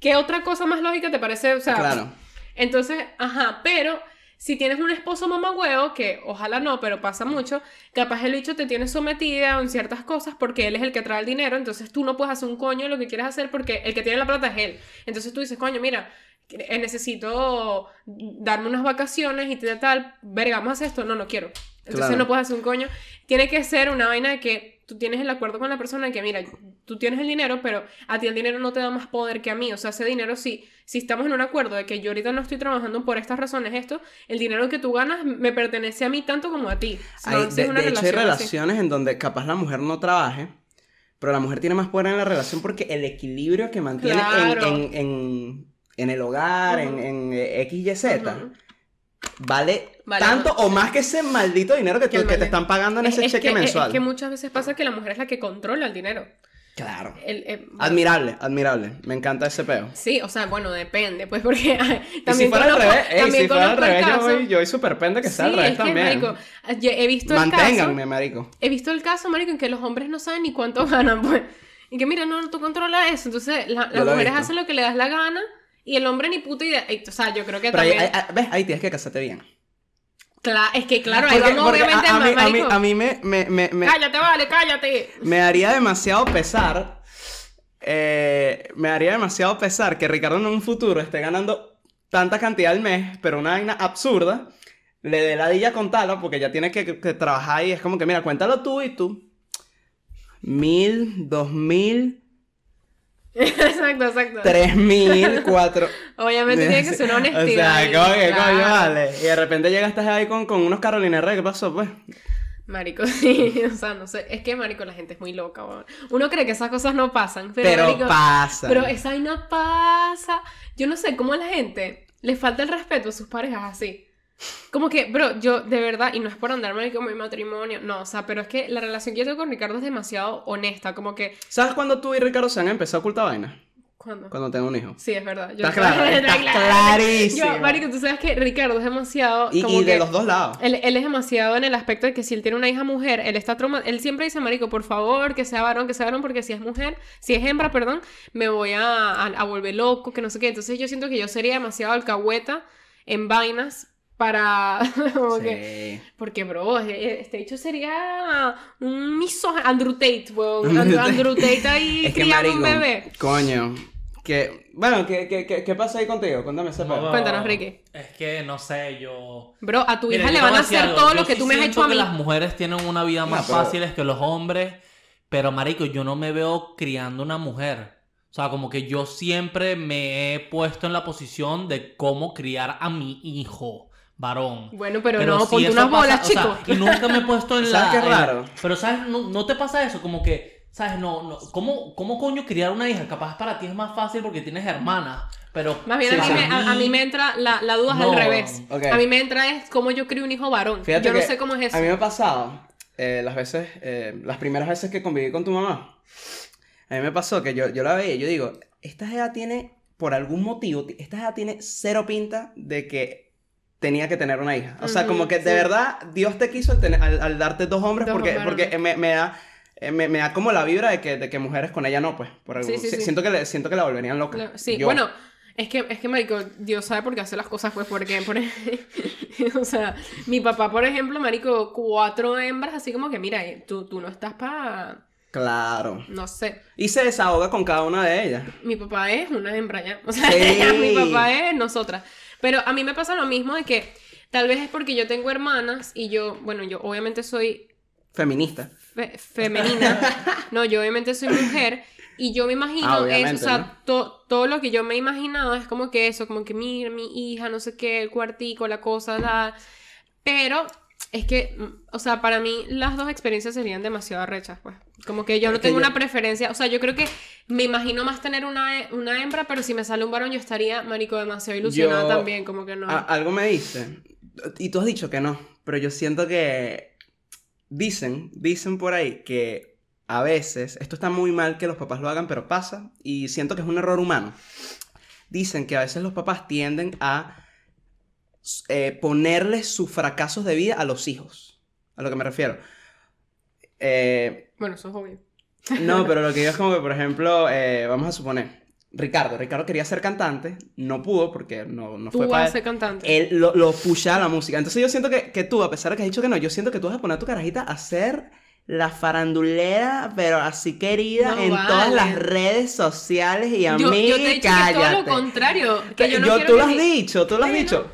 ¿qué otra cosa más lógica te parece? O sea, Claro. Entonces, ajá, pero si tienes un esposo mamagüeo, que ojalá no, pero pasa mucho, capaz el bicho te tiene sometida en ciertas cosas porque él es el que trae el dinero, entonces tú no puedes hacer un coño lo que quieres hacer porque el que tiene la plata es él. Entonces tú dices, coño, mira, eh, necesito darme unas vacaciones y tal, tal, verga, vamos a hacer esto, no, no quiero. Entonces Claro. no puedes hacer un coño. Tiene que ser una vaina de que tú tienes el acuerdo con la persona que, mira, tú tienes el dinero, pero a ti el dinero no te da más poder que a mí. O sea, ese dinero, si, si estamos en un acuerdo de que yo ahorita no estoy trabajando por estas razones, esto, el dinero que tú ganas me pertenece a mí tanto como a ti. Hay- de, es una de hecho, hay así. relaciones en donde capaz la mujer no trabaje, pero la mujer tiene más poder en la relación porque el equilibrio que mantiene en- Claro. en, en- en el hogar, en, eh, X, Y, Z. vale, Vale tanto o más que ese maldito dinero que, tú- que te están pagando en Es- ese es cheque que, mensual. Es que muchas veces pasa que la mujer es la que controla el dinero. Claro. El- eh, Admirable, admirable. Me encanta ese peo. Sí, o sea, bueno, depende, pues porque ay, Y si también fuera al conozco- revés, ey, también si fuera al revés, yo voy, yo voy súper pende que sea al Sí, revés es que, también. marico, yo he visto el Manténganme, caso, marico. he visto el caso, marico, en que los hombres no saben ni cuánto ganan, pues. Y que mira, no, tú controlas eso. Entonces, la- las mujeres hacen lo que le das la gana y el hombre ni puta idea. O sea, yo creo que Pero también... ahí- ahí- ¿ves? Ahí tienes que casarte bien. Cla- es que claro, ahí vamos porque obviamente a, a a, mí, a, mí, marico. a mí me, me, me, me- Cállate, vale, cállate. me daría demasiado pesar. eh, me daría demasiado pesar que Ricardo en un futuro esté ganando tanta cantidad al mes, pero una vaina absurda. Le dé la dilla contarlo porque ya tiene que, que trabajar y es como que, mira, cuéntalo tú y tú. Mil, dos mil, exacto, exacto. tres mil, cuatro. Obviamente tiene que ser una honestidad. O sea, ¿cómo que coño, vale? Y de repente llegaste ahí con, con unos Carolina Herrera, ¿qué pasó, pues? Marico, sí, o sea, no sé, es que marico, la gente es muy loca, weón. Uno cree que esas cosas no pasan, pero, Pero, marico, pasa. pero esa vaina pasa. Yo no sé cómo a la gente le falta el respeto a sus parejas así. Como que, bro, yo de verdad, y no es por andarme como mi matrimonio, no, o sea, pero es que la relación que yo tengo con Ricardo es demasiado honesta, como que, ¿Sabes cuándo tú y Ricardo se han empezado a ocultar vainas? ¿cuándo? Cuando tengo un hijo. Sí, es verdad. Yo Está claro, está clarísimo. Yo, marico, tú sabes que Ricardo es demasiado... Y, como y de que- los dos lados. Él, él es demasiado en el aspecto de que si él tiene una hija mujer, él está trauma, él siempre dice, marico, por favor, que sea varón, que sea varón, porque si es mujer, si es hembra, perdón, me voy a, a, a volver loco, que no sé qué. Entonces yo siento que yo sería demasiado alcahueta en vainas para... como que- Sí. porque, bro, e- este hecho sería un misógino. Andrew Tate, weón. Andrew Andrew, Tate. Ahí Es que criando un marico, bebé. coño, que, bueno, ¿qué, qué, qué, qué pasa ahí contigo? Cuéntame ese No. Cuéntanos, Ricky. Es que no sé, yo. Bro, a tu Mira, hija le van a hacer algo. todo Yo lo que sí tú me has hecho a que mí. las mujeres tienen una vida No, más pero- fáciles que los hombres, pero marico, yo no me veo criando una mujer. O sea, como que yo siempre me he puesto en la posición de cómo criar a mi hijo varón. Bueno, pero, Pero no, si ponte unas pasa- bolas, o sea, chico. y nunca me he puesto en la. ¿Sabes qué raro? pero, ¿sabes? No, no te pasa eso, como que. ¿Sabes? No, no. ¿Cómo, ¿Cómo coño criar una hija? Capaz para ti es más fácil porque tienes hermanas. Pero. Más bien Sí, a, mí me, a, a mí me entra la, la duda No. al revés. Ok. A mí me entra es cómo yo crío un hijo varón. Fíjate yo no sé cómo es eso. A mí me ha pasado, eh, las veces, eh, las primeras veces que conviví con tu mamá, a mí me pasó que yo, yo la veía y yo digo, esta edad tiene, por algún motivo, ti- esta edad tiene cero pinta de que tenía que tener una hija. O sea, Ujú, como que de sí. verdad Dios te quiso al, tener- al- al darte dos hombres Dos porque, varones. porque me, me da... eh, Me, me da como la vibra de que, de que mujeres con ella no, pues. Por algún- Sí, sí, si-. Siento, que le- siento que la volverían loca. La- sí, Yo. bueno, es que, es que, marico, Dios sabe por qué hace las cosas, pues, porque, por o sea, mi papá, por ejemplo, marico, cuatro hembras, así como que, mira, eh, tú, tú no estás para, Claro. no sé, Y se desahoga con cada una de ellas. mi papá es una hembra ya, o sea, Sí. mi papá es nosotras, pero a mí me pasa lo mismo de que, tal vez es porque yo tengo hermanas y yo, bueno, yo obviamente soy Feminista. fe- femenina. No, yo obviamente soy mujer. Y yo me imagino Ah, eso, o sea, ¿no? to- todo lo que yo me he imaginado es como que eso, como que mira, mi hija, no sé qué, el cuartico, la cosa, la... Pero es que, mm, o sea, para mí las dos experiencias serían demasiado arrechas, pues. Como que yo no Es tengo yo- una preferencia, o sea, yo creo que me imagino más tener una, una hembra, pero si me sale un varón yo estaría, marico, demasiado ilusionada Yo- también, como que no. A- algo me dice, y tú has dicho que no, pero yo siento que dicen, dicen por ahí que a veces, esto está muy mal que los papás lo hagan, pero pasa, y siento que es un error humano. Dicen que a veces los papás tienden a eh, ponerles sus fracasos de vida a los hijos. A lo que me refiero. Eh, Bueno, eso es obvio. no, pero lo que digo es como que, por ejemplo, eh, vamos a suponer, Ricardo, Ricardo quería ser cantante, no pudo porque no, no Tú fue vas para a él. ser cantante. Él lo, lo a la música. Entonces yo siento que, que tú, a pesar de que has dicho que no, yo siento que tú vas a poner a tu carajita a ser la farandulera, pero así querida No en vale. todas las redes sociales y a yo, mí, yo te he dicho que es todo cállate. lo contrario. Que yo no Yo- tú lo has mi- dicho, tú lo has dicho.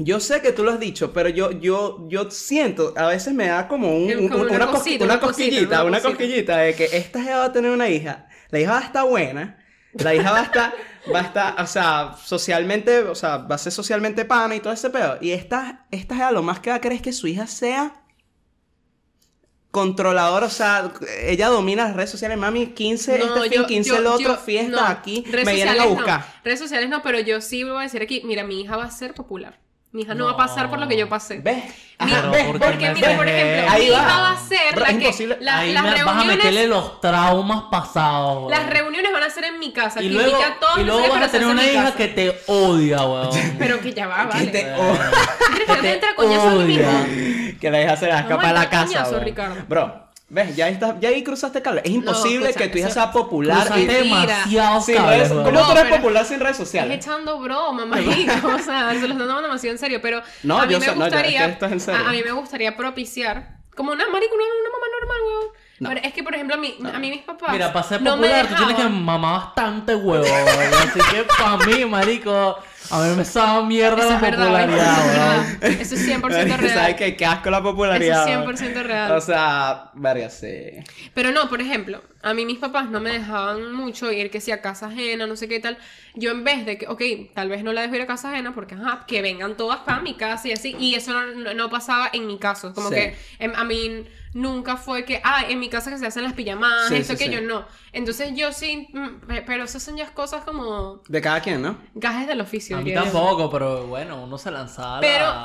Yo sé que tú lo has dicho, pero yo, yo, yo siento, a veces me da como, un, Como un- una una, cosita, una una cosquillita, una una cosita. cosquillita de que esta va a tener una hija, la hija va a estar buena, la hija va a estar, va a estar, o sea, socialmente, o sea, va a ser socialmente pana y todo ese pedo. Y esta, esta jeva lo más que va a querer es que su hija sea controladora, o sea, ella domina las redes sociales, mami, 15 No, este fin, yo- 15 yo- el otro, yo- fiesta no, aquí, redes me vienen a buscar. No. Redes sociales no, pero yo sí voy a decir aquí, mira, mi hija va a ser popular. Mi hija no, va a pasar por lo que yo pasé. ¿Ves? Mi- Pero ¿ves? ¿por qué Porque me mira, por ejemplo, Ahí mi hija va. va a ser la es que imposible. la- Ahí las me- vas a meterle reuniones los traumas pasados, weón. las reuniones van a ser en mi casa. y que luego, a todos y luego vas a tener una hija que te odia, weón. Pero que ya va, Que vale. te- Eh, ¿Quieres que que te entre coñazo aquí mismo? odia. Que la hija se la Vamos escapa a a la entrar casa. coñazo, weón. Ricardo. Bro, ves, ya ahí, está, ya ahí cruzaste cable. Es imposible escucha, que tu hija sea popular y Mentira. demasiado sin cables, redes. weón. ¿Cómo No, tú eres popular sin redes Es sociales? echando broma, marico. O sea, se lo están tomando demasiado en serio. Pero No, a mí yo me sé- no, ya, es que gustaría. esto es en serio. A, a mí me gustaría propiciar. Como una marico, una, una mamá normal, weón. No. Pero es que, por ejemplo, a mí, a mí mis papás. Mira, para ser no me popular tú tienes que mamar bastante huevo, weón. Así que para mí, marico, a mí me sabe mierda Eso la es verdad, ¿viste? popularidad, Eso es weón. verdad. Eso es 100% ¿Sabes real. qué? Qué asco la popularidad. Eso es weón. 100% real. O sea, verga, sí. Pero no, por ejemplo, a mí mis papás no me dejaban mucho ir que si a casa ajena, no sé qué tal. Yo en vez de que, ok, tal vez no la dejo ir a casa ajena porque, ajá, que vengan todas para mi casa y así. Y eso no, no- no pasaba en mi caso. Como Sí. que em, a mí nunca fue que, ah, en mi casa que se hacen las pijamadas, Sí, esto, sí, que sí. yo no. Entonces yo sí, mm, pe- pero esas son ya cosas como De cada quien, ¿no? gajes del oficio. A mí yo. tampoco, pero bueno, uno se lanzaba. Pero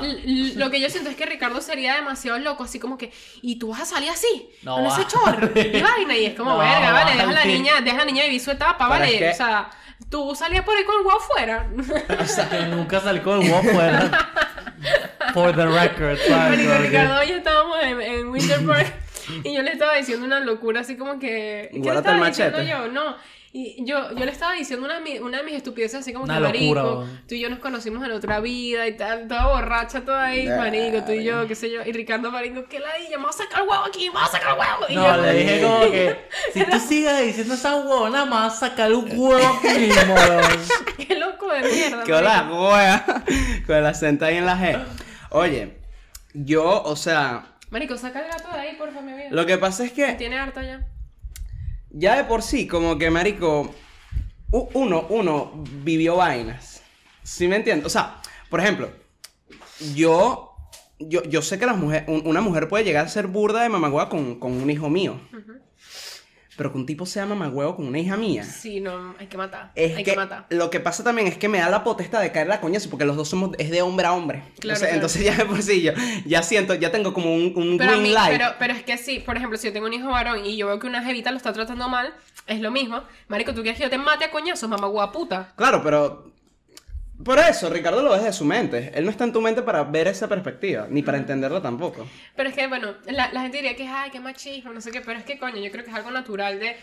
lo que yo siento es que Ricardo sería demasiado loco, así como que, ¿y tú vas a salir así? No, con ese chorro y vaina. Y es como, No, verga, vale, deja a la niña, deja a la niña vivir su etapa, Pero vale. es que- O sea, tú salías por ahí con el huevo fuera. que nunca salí con el huevo fuera. For the record, ¿sabes? Marico, Ricardo, hoy estábamos en, en Winter Park y yo le estaba diciendo una locura así como que. ¿Qué le Guárdate el estaba diciendo yo? No. Y yo, yo le estaba diciendo una, de mi- una de mis estupideces así como Una que locura, marico, tú y yo nos conocimos en otra vida y tal, toda borracha, toda ahí, Verga. marico, tú y yo, qué sé yo, y Ricardo marico, ¿qué ladilla? Vamos a sacar el huevo aquí, vamos a sacar el huevo. Y No, yo, le dije como que si tú sigues diciendo esa huevona, más vas a sacar un huevo aquí mismo, qué loco de mierda. Qué hola, wea. Con el acento ahí en la G. Oye, yo, o sea, Marico, saca el gato de ahí, por favor, mi vida. lo que pasa es que Tiene harta ya. Ya de por sí, como que, marico, uno, uno vivió vainas. ¿Sí me entiendes? O sea, por ejemplo, yo, yo, yo sé que las mujer, un- una mujer puede llegar a ser burda de mamagüeva con, con un hijo mío. Pero que un tipo sea mamagüevo con una hija mía. Sí, no, hay que matar. Es hay que, que, matar. lo que pasa también es que me da la potestad de caer la coñazo porque los dos somos es de hombre a hombre. Claro, entonces, claro. entonces ya de por sí yo ya siento, ya tengo como un, un Pero, green mí, light. pero, pero es que sí, por ejemplo, si yo tengo un hijo varón y yo veo que una jevita lo está tratando mal, es lo mismo. Marico, ¿tú quieres que yo te mate a coñazos, mamá guaputa? Claro, pero por eso Ricardo lo ves de su mente. Él no está en tu mente para ver esa perspectiva, ni para entenderla tampoco. Pero es que, bueno, la, la gente diría que es, ay, qué machismo, no sé qué, pero es que, coño, yo creo que es algo natural de,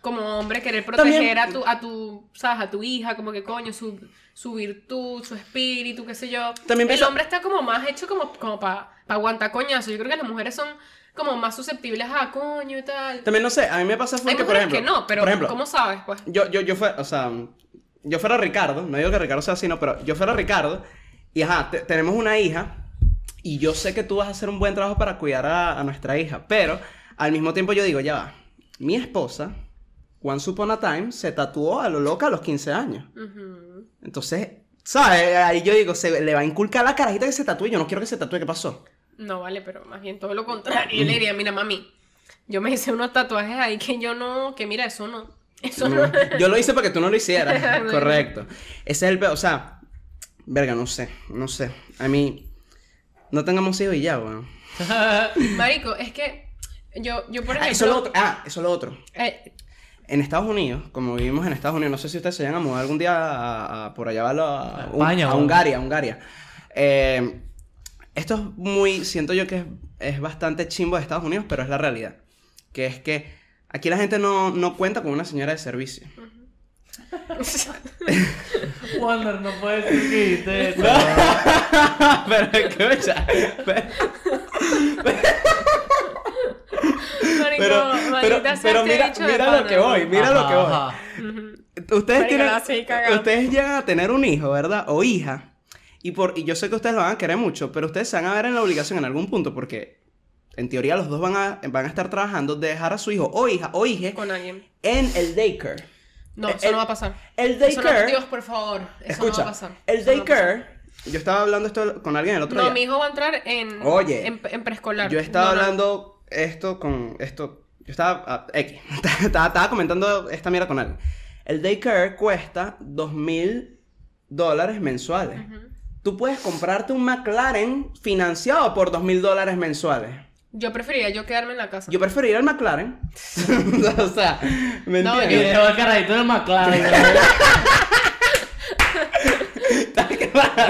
como hombre, querer proteger También- a tu, a tu, ¿sabes? A tu hija, como que, coño, su, su virtud, su espíritu, qué sé yo. También El pienso- hombre está como más hecho como, como para aguantar coñazos. Yo creo que las mujeres son como más susceptibles a coño y tal. También no sé, a mí me pasa fue Hay que por ejemplo, que no, pero por ejemplo, ¿cómo sabes, pues? yo yo yo fue, o sea, yo fuera Ricardo, no digo que Ricardo sea así, no, pero yo fuera Ricardo y ajá, te- tenemos una hija y yo sé que tú vas a hacer un buen trabajo para cuidar a, a nuestra hija, pero al mismo tiempo yo digo, ya va. Mi esposa Once Upon a Time se tatuó a lo loca a los 15 años. Ujú. Entonces, ¿sabes? Ahí yo digo, se le va a inculcar a la carajita que se tatúe. Yo no quiero que se tatúe. ¿Qué pasó? No vale, pero más bien todo lo contrario. Yo le diría, mira, mami, yo me hice unos tatuajes ahí que yo no, que mira, eso no, eso no. Yo lo hice para que tú no lo hicieras. No. Correcto. Ese es el peor. O sea, verga, no sé. No sé. A mí, no tengamos hijos y ya, weón. Marico, es que yo, yo por Ah, ejemplo... eso es lo otro. Ah, eso es lo otro. eh, En Estados Unidos, como vivimos en Estados Unidos, no sé si ustedes se vayan a mudar algún día a, a- por allá a, la- a, A España, a. Hungaria, a Hungaria. Eh, esto es muy, siento yo que es, es bastante chimbo de Estados Unidos, pero es la realidad. Que es que aquí la gente no, no cuenta con una señora de servicio. Wander, no puede decir que dijiste eso. pero escucha. pero- Pero, pero, pero mira, lo que voy, mira lo que voy. ajá. Ustedes Marico, tienen, ustedes llegan a tener un hijo, ¿verdad? O hija. Y por, y yo sé que ustedes lo van a querer mucho, pero ustedes se van a ver en la obligación en algún punto, porque en teoría los dos van a, van a estar trabajando de dejar a su hijo o hija o hija Con alguien. en el daycare. No, eso no va a pasar. El no- daycare. Dios, por favor. Eso escucha, no va a pasar. el no daycare. yo estaba hablando esto con alguien el otro No, día. mi hijo va a entrar en, Oye, en, en preescolar. Yo estaba No, no, no. hablando esto con esto. Yo estaba. ah, X. estaba, estaba comentando esta mierda con alguien. El daycare cuesta dos mil dólares mensuales. Tú puedes comprarte un McLaren financiado por dos mil dólares mensuales. Yo preferiría yo quedarme en la casa. Yo preferiría el McLaren. o sea, ¿me No, Y entiendes? dejó el carajito del McLaren.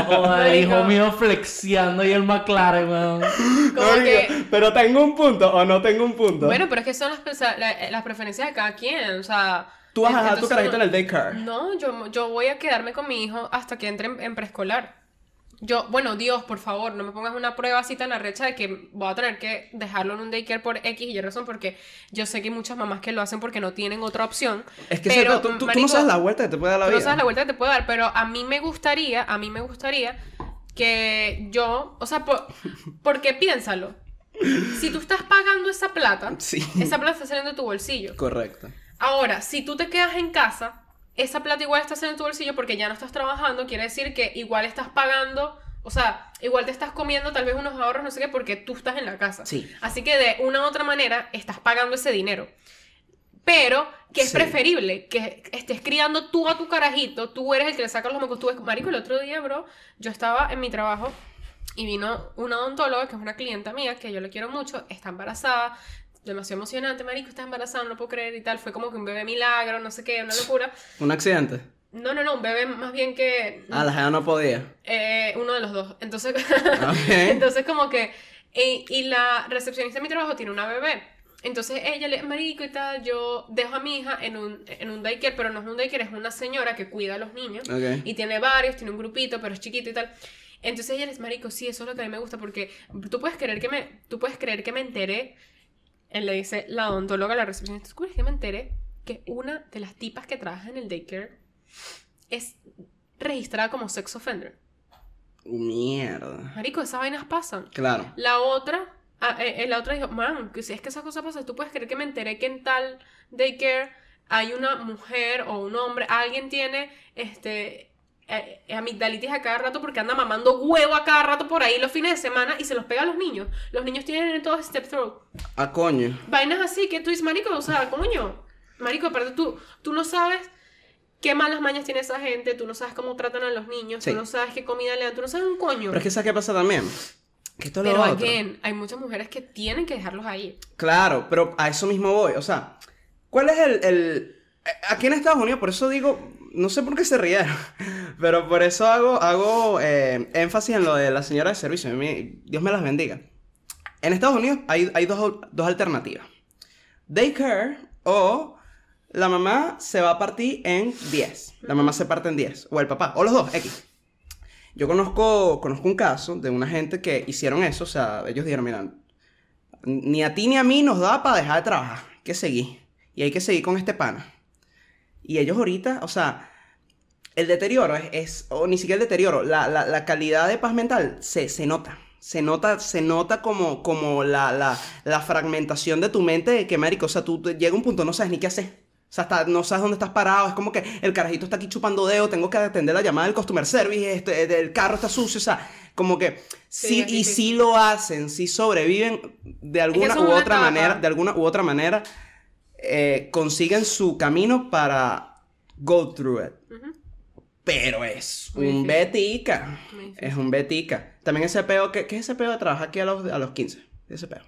Joder, Marico. hijo mío flexiando ahí el McLaren, weón. Como Marico, que- Pero tengo un punto o no tengo un punto. Bueno, pero es que son las, pesa- la- las preferencias de cada quien. O sea. Tú vas a dejar tu entonces carajito en el daycare. No, yo, yo voy a quedarme con mi hijo hasta que entre en, en preescolar. Yo, bueno, Dios, por favor, no me pongas una prueba así tan arrecha de que voy a tener que dejarlo en un daycare por X y Y razón, porque yo sé que hay muchas mamás que lo hacen porque no tienen otra opción. Es que pero, tú, tú- tú no sabes la vuelta que te puede dar la tú vida. no sabes la vuelta que te puede dar, pero a mí me gustaría, a mí me gustaría que yo, o sea, por- porque piénsalo. Si tú estás pagando esa plata, Sí. esa plata está saliendo de tu bolsillo. Correcto. Ahora, si tú te quedas en casa, esa plata igual está saliendo de tu bolsillo porque ya no estás trabajando, quiere decir que igual estás pagando, o sea, igual te estás comiendo tal vez unos ahorros, no sé qué, porque tú estás en la casa. Sí. Así que de una u otra manera estás pagando ese dinero. Pero que es Sí. preferible que estés criando tú a tu carajito, tú eres el que le saca los mocos, tú ves, marico, el otro día, bro, yo estaba en mi trabajo y vino una odontóloga, que es una clienta mía, que yo le quiero mucho, está embarazada, demasiado emocionante, marico, está embarazada, no lo puedo creer y tal, fue como que un bebé milagro, no sé qué, una locura. Un accidente. No, no, no, un bebé más bien que Ah, la jeva no podía. eh, uno de los dos. Entonces, Ok. entonces como que, y, y la recepcionista de mi trabajo tiene una bebé. Entonces ella le, marico y tal, yo dejo a mi hija en un, en un daycare, pero no es un daycare, es una señora que cuida a los niños. Ok. Y tiene varios, tiene un grupito, pero es chiquito y tal. Entonces ella le dice, marico, sí, eso es lo que a mí me gusta, porque tú puedes creer que me, tú puedes creer que me enteré, él le dice la odontóloga a la recepcionista, ¿tú crees que me enteré que una de las tipas que trabaja en el daycare es registrada como sex offender? Mierda. Marico, esas vainas pasan. Claro. La otra, ah, eh, eh, la otra dijo, man, si es que esas cosas pasan, tú puedes creer que me enteré que en tal daycare hay una mujer o un hombre, alguien tiene este eh, eh, amigdalitis a cada rato porque anda mamando huevo a cada rato por ahí los fines de semana y se los pega a los niños. Los niños tienen todo step throat. A coño. Vainas así que tú dices, marico, o sea, coño. Marico, aparte tú, tú no sabes qué malas mañas tiene esa gente, tú no sabes cómo tratan a los niños, Sí. tú no sabes qué comida le dan, tú no sabes un coño. Pero es que ¿sabes qué pasa también? Que esto es lo Pero otro. again, hay muchas mujeres que tienen que dejarlos ahí. Claro, pero a eso mismo voy. O sea, ¿cuál es el, el- eh, Aquí en Estados Unidos, por eso digo, no sé por qué se rieron, pero por eso hago, hago eh, énfasis en lo de la señora de servicio. Dios me las bendiga. En Estados Unidos hay, hay dos, dos alternativas. Daycare o la mamá se va a partir en 10. La mamá se parte en 10. O el papá. O los dos, X. Yo conozco, conozco un caso de una gente que hicieron eso. O sea, ellos dijeron, mira, ni a ti ni a mí nos da para dejar de trabajar. Que seguir. Y hay que seguir con este pana. Y ellos ahorita, o sea, el deterioro es, es- o ni siquiera el deterioro, la, la- la calidad de paz mental se, se nota. Se nota, se nota como, como la, la, la fragmentación de tu mente de que, marico, o sea, tú te- llega un punto, no sabes ni qué hacer. O sea, hasta no sabes dónde estás parado. Es como que el carajito está aquí chupando dedo. Tengo que atender la llamada del customer service. Este, el carro está sucio. O sea, como que Sí, sí, aquí y sí. sí lo hacen, sí sobreviven de alguna u es una otra etapa. manera. De alguna u otra manera eh, consiguen su camino para go through it. Pero es Muy un difícil. betica. Es un betica. También ese peo, ¿qué, qué es ese peo de trabajar aquí a los, a los 15? Ese peo.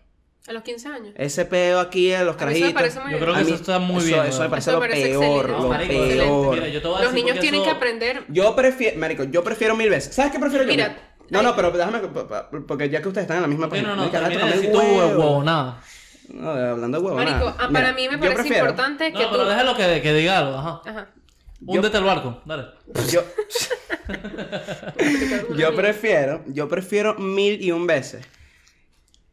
A los 15 años. Ese peo aquí a los eso me carajitos. parece muy Yo bien. creo que eso está muy eso- bien. Eso me parece Eso lo me parece peor, excelente. No, lo marico, peor. Mira, yo te voy a Los decir niños tienen eso- que aprender. Yo prefiero, marico, yo prefiero mil veces. ¿Sabes qué prefiero yo? Mira, no, no, pero déjame, porque ya que ustedes están en la misma página. no, no, termina de huevo, nada. No, hablando de huevo. Marico, nada. ah, Mira, para mí me yo parece prefiero- importante que No, tú... pero déjalo que, que diga algo, ajá. Ajá. Húndete el barco, dale. Yo, yo prefiero, yo prefiero mil y un veces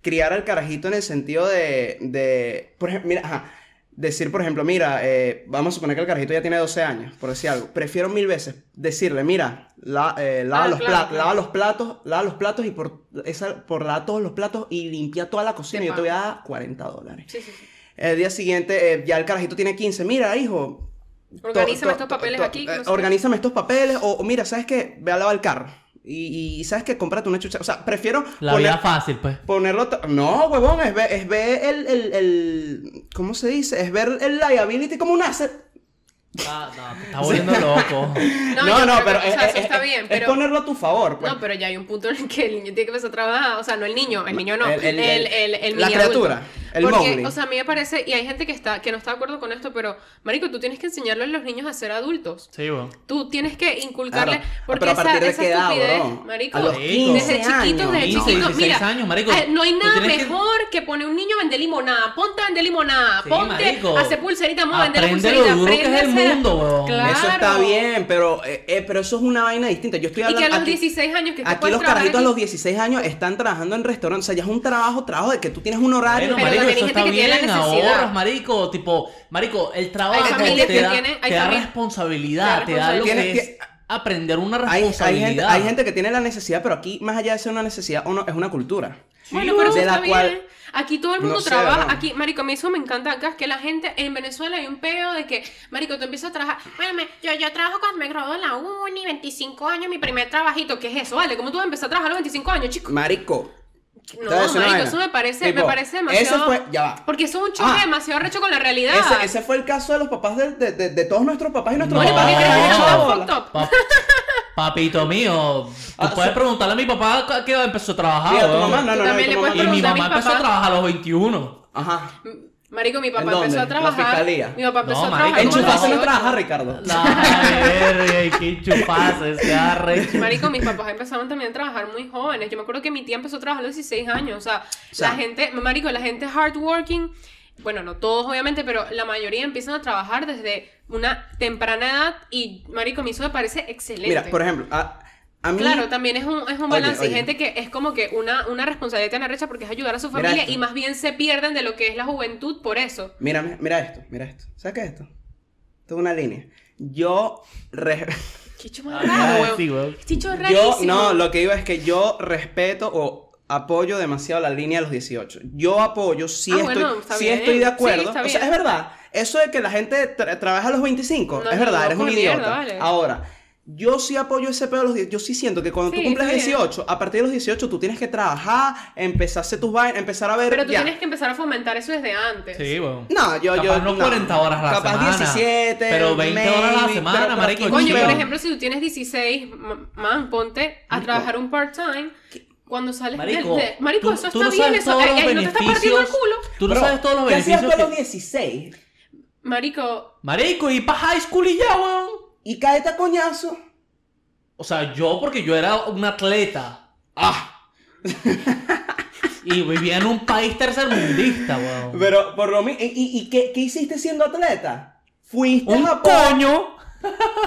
criar al carajito en el sentido de, de por ejemplo, mira, ajá, decir, por ejemplo, mira, eh, vamos a suponer que el carajito ya tiene 12 años, por decir algo, prefiero mil veces decirle, mira, la, eh, lava, Ah, los claro, pla- claro. lava los platos, lava los platos y por, esa, por lavar todos los platos y limpia toda la cocina, y yo te voy a dar 40 dólares. Sí, sí, sí. El día siguiente, eh, ya el carajito tiene 15, mira, hijo, Organízame to- estos to- papeles aquí. no sé qué. organízame estos papeles. O, o mira, ¿sabes qué? Ve a lavar el carro. Y, y ¿sabes qué? Cómprate una chucha. O sea, prefiero La vida fácil, pues. ponerlo. No, huevón, es ver, es ver el, el, el- ¿Cómo se dice? Es ver el liability como un asset. Ah, no, te estás volviendo loco. No, No, no, que, pero o es, sea, eso es- está es- bien, es pero... ponerlo a tu favor. Pues. No, pero ya hay un punto en el que el niño tiene que empezar a trabajar. O sea, no el niño, el niño no. El- El, el- el, el, la criatura, adulto. El Porque, Mowgli. o sea, a mí me parece, y hay gente que está que no está de acuerdo con esto, pero, marico, tú tienes que enseñarle a los niños a ser adultos. Sí, weón. Tú tienes que inculcarle, Claro. porque Pero a esa, partir de esa qué edad, estupidez, bro? marico, A los Marico. 15 desde chiquitos, desde 15, chiquitos, 16 mira, años, marico. eh, no hay nada tienes que- mejor que... poner un niño a vender limonada, ponte a vender limonada, Sí, ponte marico. a hacer pulserita, vamos a vender pulserita, duro que es el mundo. Claro. Eso está bien, pero, eh, eh, pero eso es una vaina distinta. Yo estoy Y hablando. que a los aquí- 16 años que tú Aquí los carajitos a los 16 años están trabajando en restaurantes. O sea, ya es un trabajo, trabajo de que tú tienes un horario. Bueno, Pero hay eso gente está que tiene la bien, necesidad. ahorras, marico, tipo, marico, el trabajo Hay familias te que da, tienen- hay te da responsabilidad, te da lo que responsabilidad. es aprender una hay, hay, responsabilidad. gente, hay gente que tiene la necesidad, pero aquí, más allá de ser una necesidad, uno, es una cultura. Bueno, pero eso de la está cual- bien. Aquí todo el No mundo sé, trabaja. ¿verdad? Aquí, marico, a mí eso me encanta acá. Es que la gente en Venezuela hay un peo de que, marico, tú empiezas a trabajar. Bueno, me- yo, yo trabajo cuando me gradué de la uni, 25 años, mi primer trabajito. ¿Qué es eso? Vale, ¿cómo tú vas a empezar a trabajar a los 25 años, chico? Marico. No, una marico, eso me parece, Tipo, me parece demasiado. Ese fue, ya va. Porque eso es un choque Ah. demasiado recho con la realidad. Ese, ese fue el caso de los papás de, de, de- de todos nuestros papás y nuestros No, Oye, ¿para qué crees que No. yo Chabola. fucked up? Pa- papito mío, tú Ah, puedes preguntarle a mi papá edad empezó a trabajar. Sí, a tu mamá, no, no, no, y le tu puedes mamá- Y mi a mamá empezó a papás. trabajar a los 21. Ajá. Marico, mi ¿En papá empezó a ¿En la trabajar. fiscalía? Mi papá empezó No, a trabajar. En Chupase no 18. trabaja, Ricardo. La verga, qué arrecho. Marico, mis papás empezaron también a trabajar muy jóvenes. Yo me acuerdo que mi tía empezó a trabajar a los 16 años. O sea, O sea, la gente, marico, la gente hardworking, bueno, no todos obviamente, pero la mayoría empiezan a trabajar desde una temprana edad y, marico, a mí eso me parece excelente. Mira, por ejemplo, a, a mí. Claro, también es un, es un Oye, balance. Y oye. gente que es como que una, una responsabilidad tan arrecha porque es ayudar a su familia y más bien se pierden de lo que es la juventud por eso. Mira, mira esto, mira esto. ¿Sabes qué es esto? Esto es una línea. Yo. re- Chicho más Ah, raro, weón. sí. Chicho yo. rarísimo. No, lo que digo es que yo respeto o apoyo demasiado la línea de los 18. Yo apoyo, sí, Ah, estoy, bueno, sí bien. estoy de Sí, acuerdo. está o sea, es verdad. Eso de que la gente tra- trabaja a los 25, No, es verdad, eres un de idiota. mierda, vale. Ahora, yo sí apoyo ese pedo de los 18. Yo sí siento que cuando tú Sí, cumples está bien. 18, a partir de los 18 tú tienes que trabajar, empezar a hacer tus vainas, empezar a ver. Pero tú ya. tienes que empezar a fomentar eso desde antes. Sí, weón. No, yo, Capaz yo. no 40 horas a la Capaz semana, 17. pero 20 horas a la maybe, semana, pero- pero marico, Coño, por ejemplo, si tú tienes 16, ma- man, ponte a Marico. trabajar un part-time. Cuando sales Marico, de... Marico, tú- eso tú está no bien, eso... los ahí no te está partiendo el beneficios. culo. Tú no Bro, sabes todos los ¿qué hacías beneficios tú a los que... 16? Marico, Marico, y pa' high school y ya, weón. Y caete a coñazo. O sea, yo porque yo era un atleta. Ah. Y vivía en un país tercermundista, weón. Pero por lo. ¿Y, y, y qué, qué hiciste siendo atleta? Fuiste Un a Japón. coño.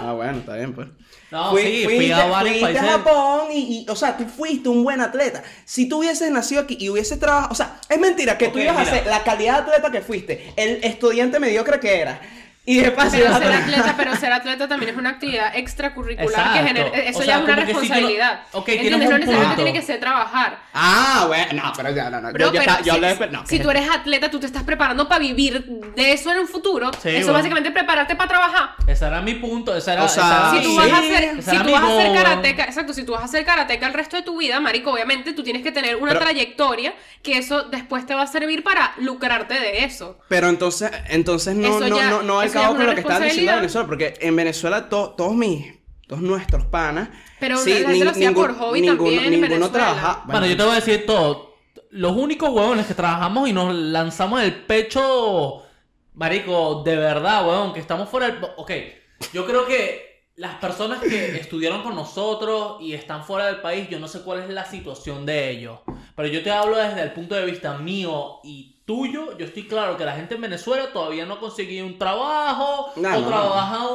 Ah, bueno, está bien, pues. No, Fui- sí, fuiste, fui a varios fuiste países. a Japón y, y, o sea, tú fuiste un buen atleta. Si tú hubieses nacido aquí y hubieses trabajado, o sea, es mentira que tú ibas a ser la calidad de atleta que fuiste, el estudiante mediocre que eras. Y de paso pero ser atleta, pero ser atleta también es una actividad extracurricular Exacto. que genera... Eso O ya sea, es una si tú responsabilidad. Ok, tienes ¿Entiendes? No necesariamente tiene que ser trabajar. Ah, bueno, no, pero ya, no, no. Bro, yo, yo, pero estaba- yo si, hablé no, si tú eres atleta, tú te estás preparando para vivir de eso en un futuro. Sí, eso bueno. básicamente es prepararte para trabajar. Ese era mi punto. Ese era, O sea, esa Si tú vas a hacer, si tú vas a hacer karateca, exacto, si tú vas a hacer karateca el resto de tu vida, marico, obviamente tú tienes que tener una Pero- trayectoria que eso después te va a servir para lucrarte de eso. Pero entonces, entonces no, Eso no, ya- no, no al eso ya cabo con lo que estaban diciendo en. Venezuela, porque en Venezuela to- todos mis, todos nuestros panas, Pero sí, la gente lo hacía por hobby ninguno, también en ninguno Venezuela. trabaja. Bueno, yo te voy a decir todo. Los únicos huevones que trabajamos y nos lanzamos el pecho, marico, de verdad, huevón, que estamos fuera del... Ok, yo creo que las personas que estudiaron con nosotros y están fuera del país, yo no sé cuál es la situación de ellos. Pero yo te hablo desde el punto de vista mío y tuyo, yo estoy claro que la gente en Venezuela todavía no ha conseguido un trabajo, No, o no. trabajan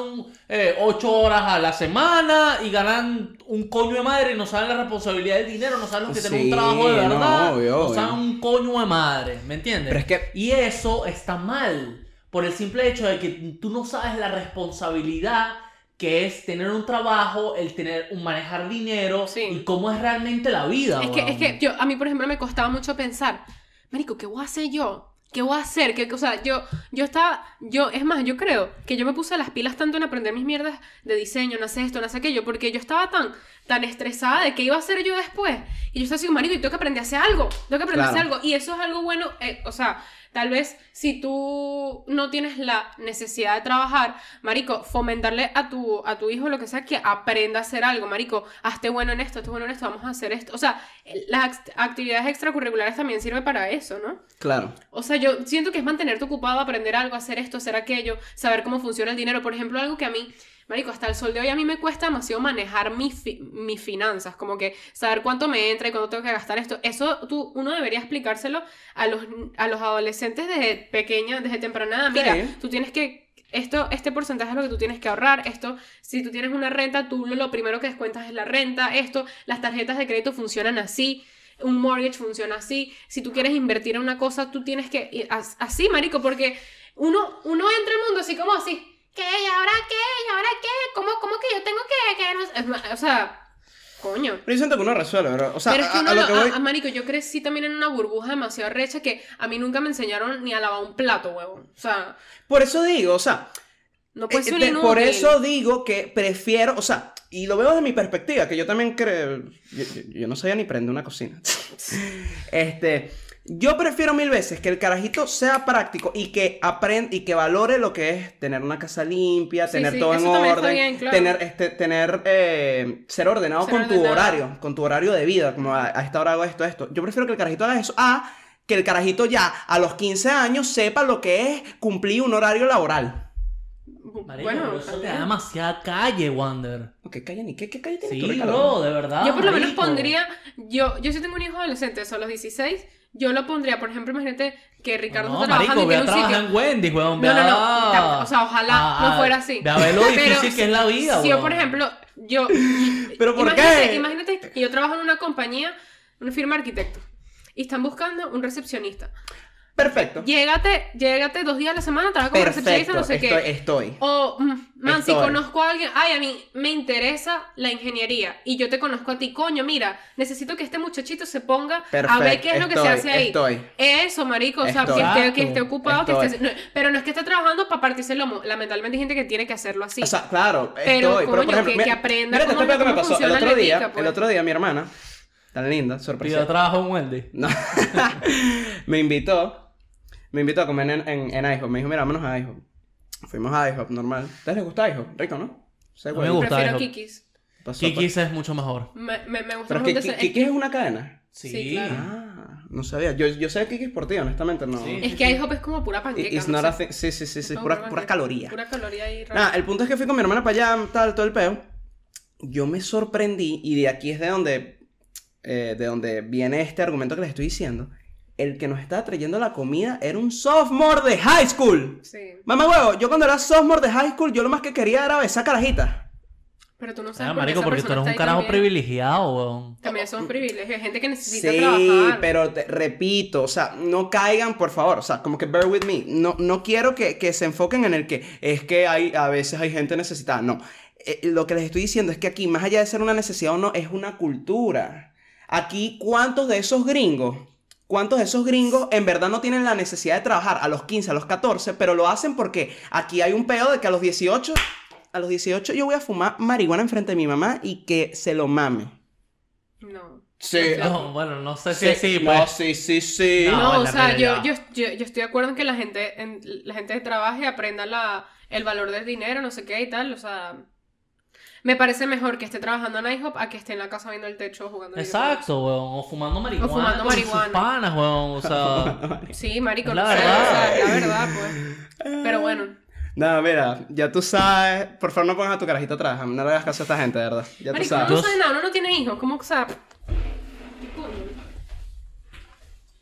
eh, ocho horas a la semana y ganan un coño de madre y no saben la responsabilidad del dinero, no saben que tienen Sí, un trabajo de no, verdad, obvio, no obvio. saben un coño de madre, ¿me entiendes? Pero es que- Y eso está mal, por el simple hecho de que tú no sabes la responsabilidad que es tener un trabajo, el tener un manejar dinero Sí. y cómo es realmente la vida. Es que, es que yo, a mí, por ejemplo, me costaba mucho pensar, Marico, ¿qué voy a hacer yo? ¿Qué voy a hacer? ¿Qué, o sea, yo, yo estaba, yo, es más, yo creo que yo me puse las pilas tanto en aprender mis mierdas de diseño, no sé esto, no sé aquello, porque yo estaba tan, tan estresada de qué iba a hacer yo después. Y yo estaba así, marico, y tengo que aprender a hacer algo, tengo que aprender a hacer algo. Y eso es algo bueno, eh, o sea, tal vez si tú no tienes la necesidad de trabajar, marico, fomentarle a tu, a tu hijo lo que sea que aprenda a hacer algo, marico, hazte bueno en esto, hazte bueno en esto, vamos a hacer esto. O sea, las act- actividades extracurriculares también sirven para eso, ¿no? Claro. O sea, yo siento que es mantenerte ocupado, aprender algo, hacer esto, hacer aquello, saber cómo funciona el dinero. Por ejemplo, algo que a mí, marico, hasta el sol de hoy a mí me cuesta demasiado manejar mi fi- mis finanzas, como que saber cuánto me entra y cuánto tengo que gastar esto. Eso tú, uno debería explicárselo a los, a los adolescentes desde pequeña, desde temprana edad. Mira, Sí. tú tienes que esto, este porcentaje es lo que tú tienes que ahorrar, esto, si tú tienes una renta, tú lo, lo primero que descuentas es la renta, esto, las tarjetas de crédito funcionan así, un mortgage funciona así, si tú quieres invertir en una cosa, tú tienes que, así, marico, porque uno, uno entra al mundo así como así, ¿qué? ¿Y ahora qué? ¿Y ahora qué? ¿Cómo, cómo que yo tengo que, que no sé?" es ma- o sea, coño. Pero yo siento que uno resuelve, bro. O sea, Pero es que a, uno a lo lo- que a- voy... a- marico, yo crecí también en una burbuja demasiado recha que a mí nunca me enseñaron ni a lavar un plato, huevón. O sea, Por eso digo, o sea, no puede Eh, ser inútil. por eso digo que prefiero, o sea, y lo veo desde mi perspectiva, que yo también creo, yo, yo- yo no sabía ni prender una cocina. este, yo prefiero mil veces que el carajito sea práctico y que aprenda y que valore lo que es tener una casa limpia, Sí, tener sí, todo en orden, bien, claro. tener este, tener eh, ser ordenado Ser con tu horario, con tu horario de vida, como a, a esta hora hago esto, esto. Yo prefiero que el carajito haga eso a que el carajito ya a los 15 años sepa lo que es cumplir un horario laboral. Marico, bueno, eso te da demasiada calle, Wander. Ok, calla ni qué, qué calle tiene Sí, bro, de verdad. Yo por lo menos pondría, yo, yo sí tengo un hijo adolescente, son los 16, yo lo pondría, por ejemplo, imagínate que Ricardo No, está marico, trabajando a trabajar sitio. en weón. No, no, no, o sea, ojalá a- no fuera así. Ve a ver lo difícil que es la vida, Si yo, por ejemplo, yo... ¿Pero por imagínate, qué? Imagínate que yo trabajo en una compañía, una firma de arquitectos, y están buscando un recepcionista. Perfecto. Llégate, llégate dos días a la semana, trabaja como recepcionista, Perfecto. no sé estoy, qué. estoy. O, mm, man, si conozco a alguien, ay, a mí me interesa la ingeniería y yo te conozco a ti, coño, mira, necesito que este muchachito se ponga a ver qué es lo que se hace ahí. estoy. Eso, marico, o sea, que esté, que esté Exacto, ocupado, que esté... no, pero no es que esté trabajando para partirse el lomo. Lamentablemente hay gente que tiene que hacerlo así. O sea, claro, Pero, estoy. coño, que- que aprenda mira, cómo- que me cómo pasó. El funciona otro la día, ética, pues. el otro día mi hermana, tan linda, Y sorpresa. yo trabajo en Wendy's. No. me invitó. Me invitó a comer en, en, en IHOP. Me dijo, mira, vámonos a IHOP. Fuimos a IHOP, normal. ¿A ustedes les gusta IHOP? Rico, ¿no? Me gusta Prefiero eso. Kikis. Kikis es mucho mejor. Me, me, me gusta Pero es que Kikis es una cadena. Sí, Sí, claro. Ah, no sabía. Yo, yo sé Kikis por ti, honestamente, no. Sí. Es que IHOP es como pura panqueca. It's no not sé. a thing- Sí, sí, sí, sí. Pura, pura caloría. Pura caloría rara. Nada, el punto es que fui con mi hermana para allá, tal, todo el peo. Yo me sorprendí, y de aquí es de donde, eh, de donde viene este argumento que les estoy diciendo. El que nos estaba trayendo la comida era un sophomore de high school. Sí. Mamá huevo, yo cuando era sophomore de high school, yo lo más que quería era besar carajita. Pero tú no sabes Ah, por qué marico, esa porque tú eres un carajo también. privilegiado, weón. También son privilegios. Hay gente que necesita Sí, trabajar. pero te repito, o sea, no caigan, por favor, o sea, como que bear with me. No, no quiero que, que se enfoquen en el que es que hay, a veces hay gente necesitada. No, Eh, lo que les estoy diciendo es que aquí, más allá de ser una necesidad o no, es una cultura. Aquí, ¿cuántos de esos gringos? ¿Cuántos de esos gringos en verdad no tienen la necesidad de trabajar a los 15, a los 14, pero lo hacen porque aquí hay un peo de que a los 18, a los 18 yo voy a fumar marihuana enfrente de mi mamá y que se lo mame. No. Sí, No, bueno, no sé si Sí, sí, no, pues. sí, sí, sí. No, o sea, yo, yo, yo estoy de acuerdo en que la gente, en, la gente trabaje, aprenda la, el valor del dinero, no sé qué y tal. O sea, me parece mejor que esté trabajando en IHOP a que esté en la casa viendo el techo jugando Exacto, weón. O fumando marihuana. fumando con marihuana. sus panas, weón. O sea. Sí, marico, no la sé, verdad. o sea, la verdad, pues. Pero bueno. No, mira, ya tú sabes. Por favor, no pongas a tu carajito atrás. No le hagas caso a esta gente, de verdad. Ya tú Marico, sabes. uno no Yo- sabe nada, uno no tiene hijos. ¿Cómo, o sea,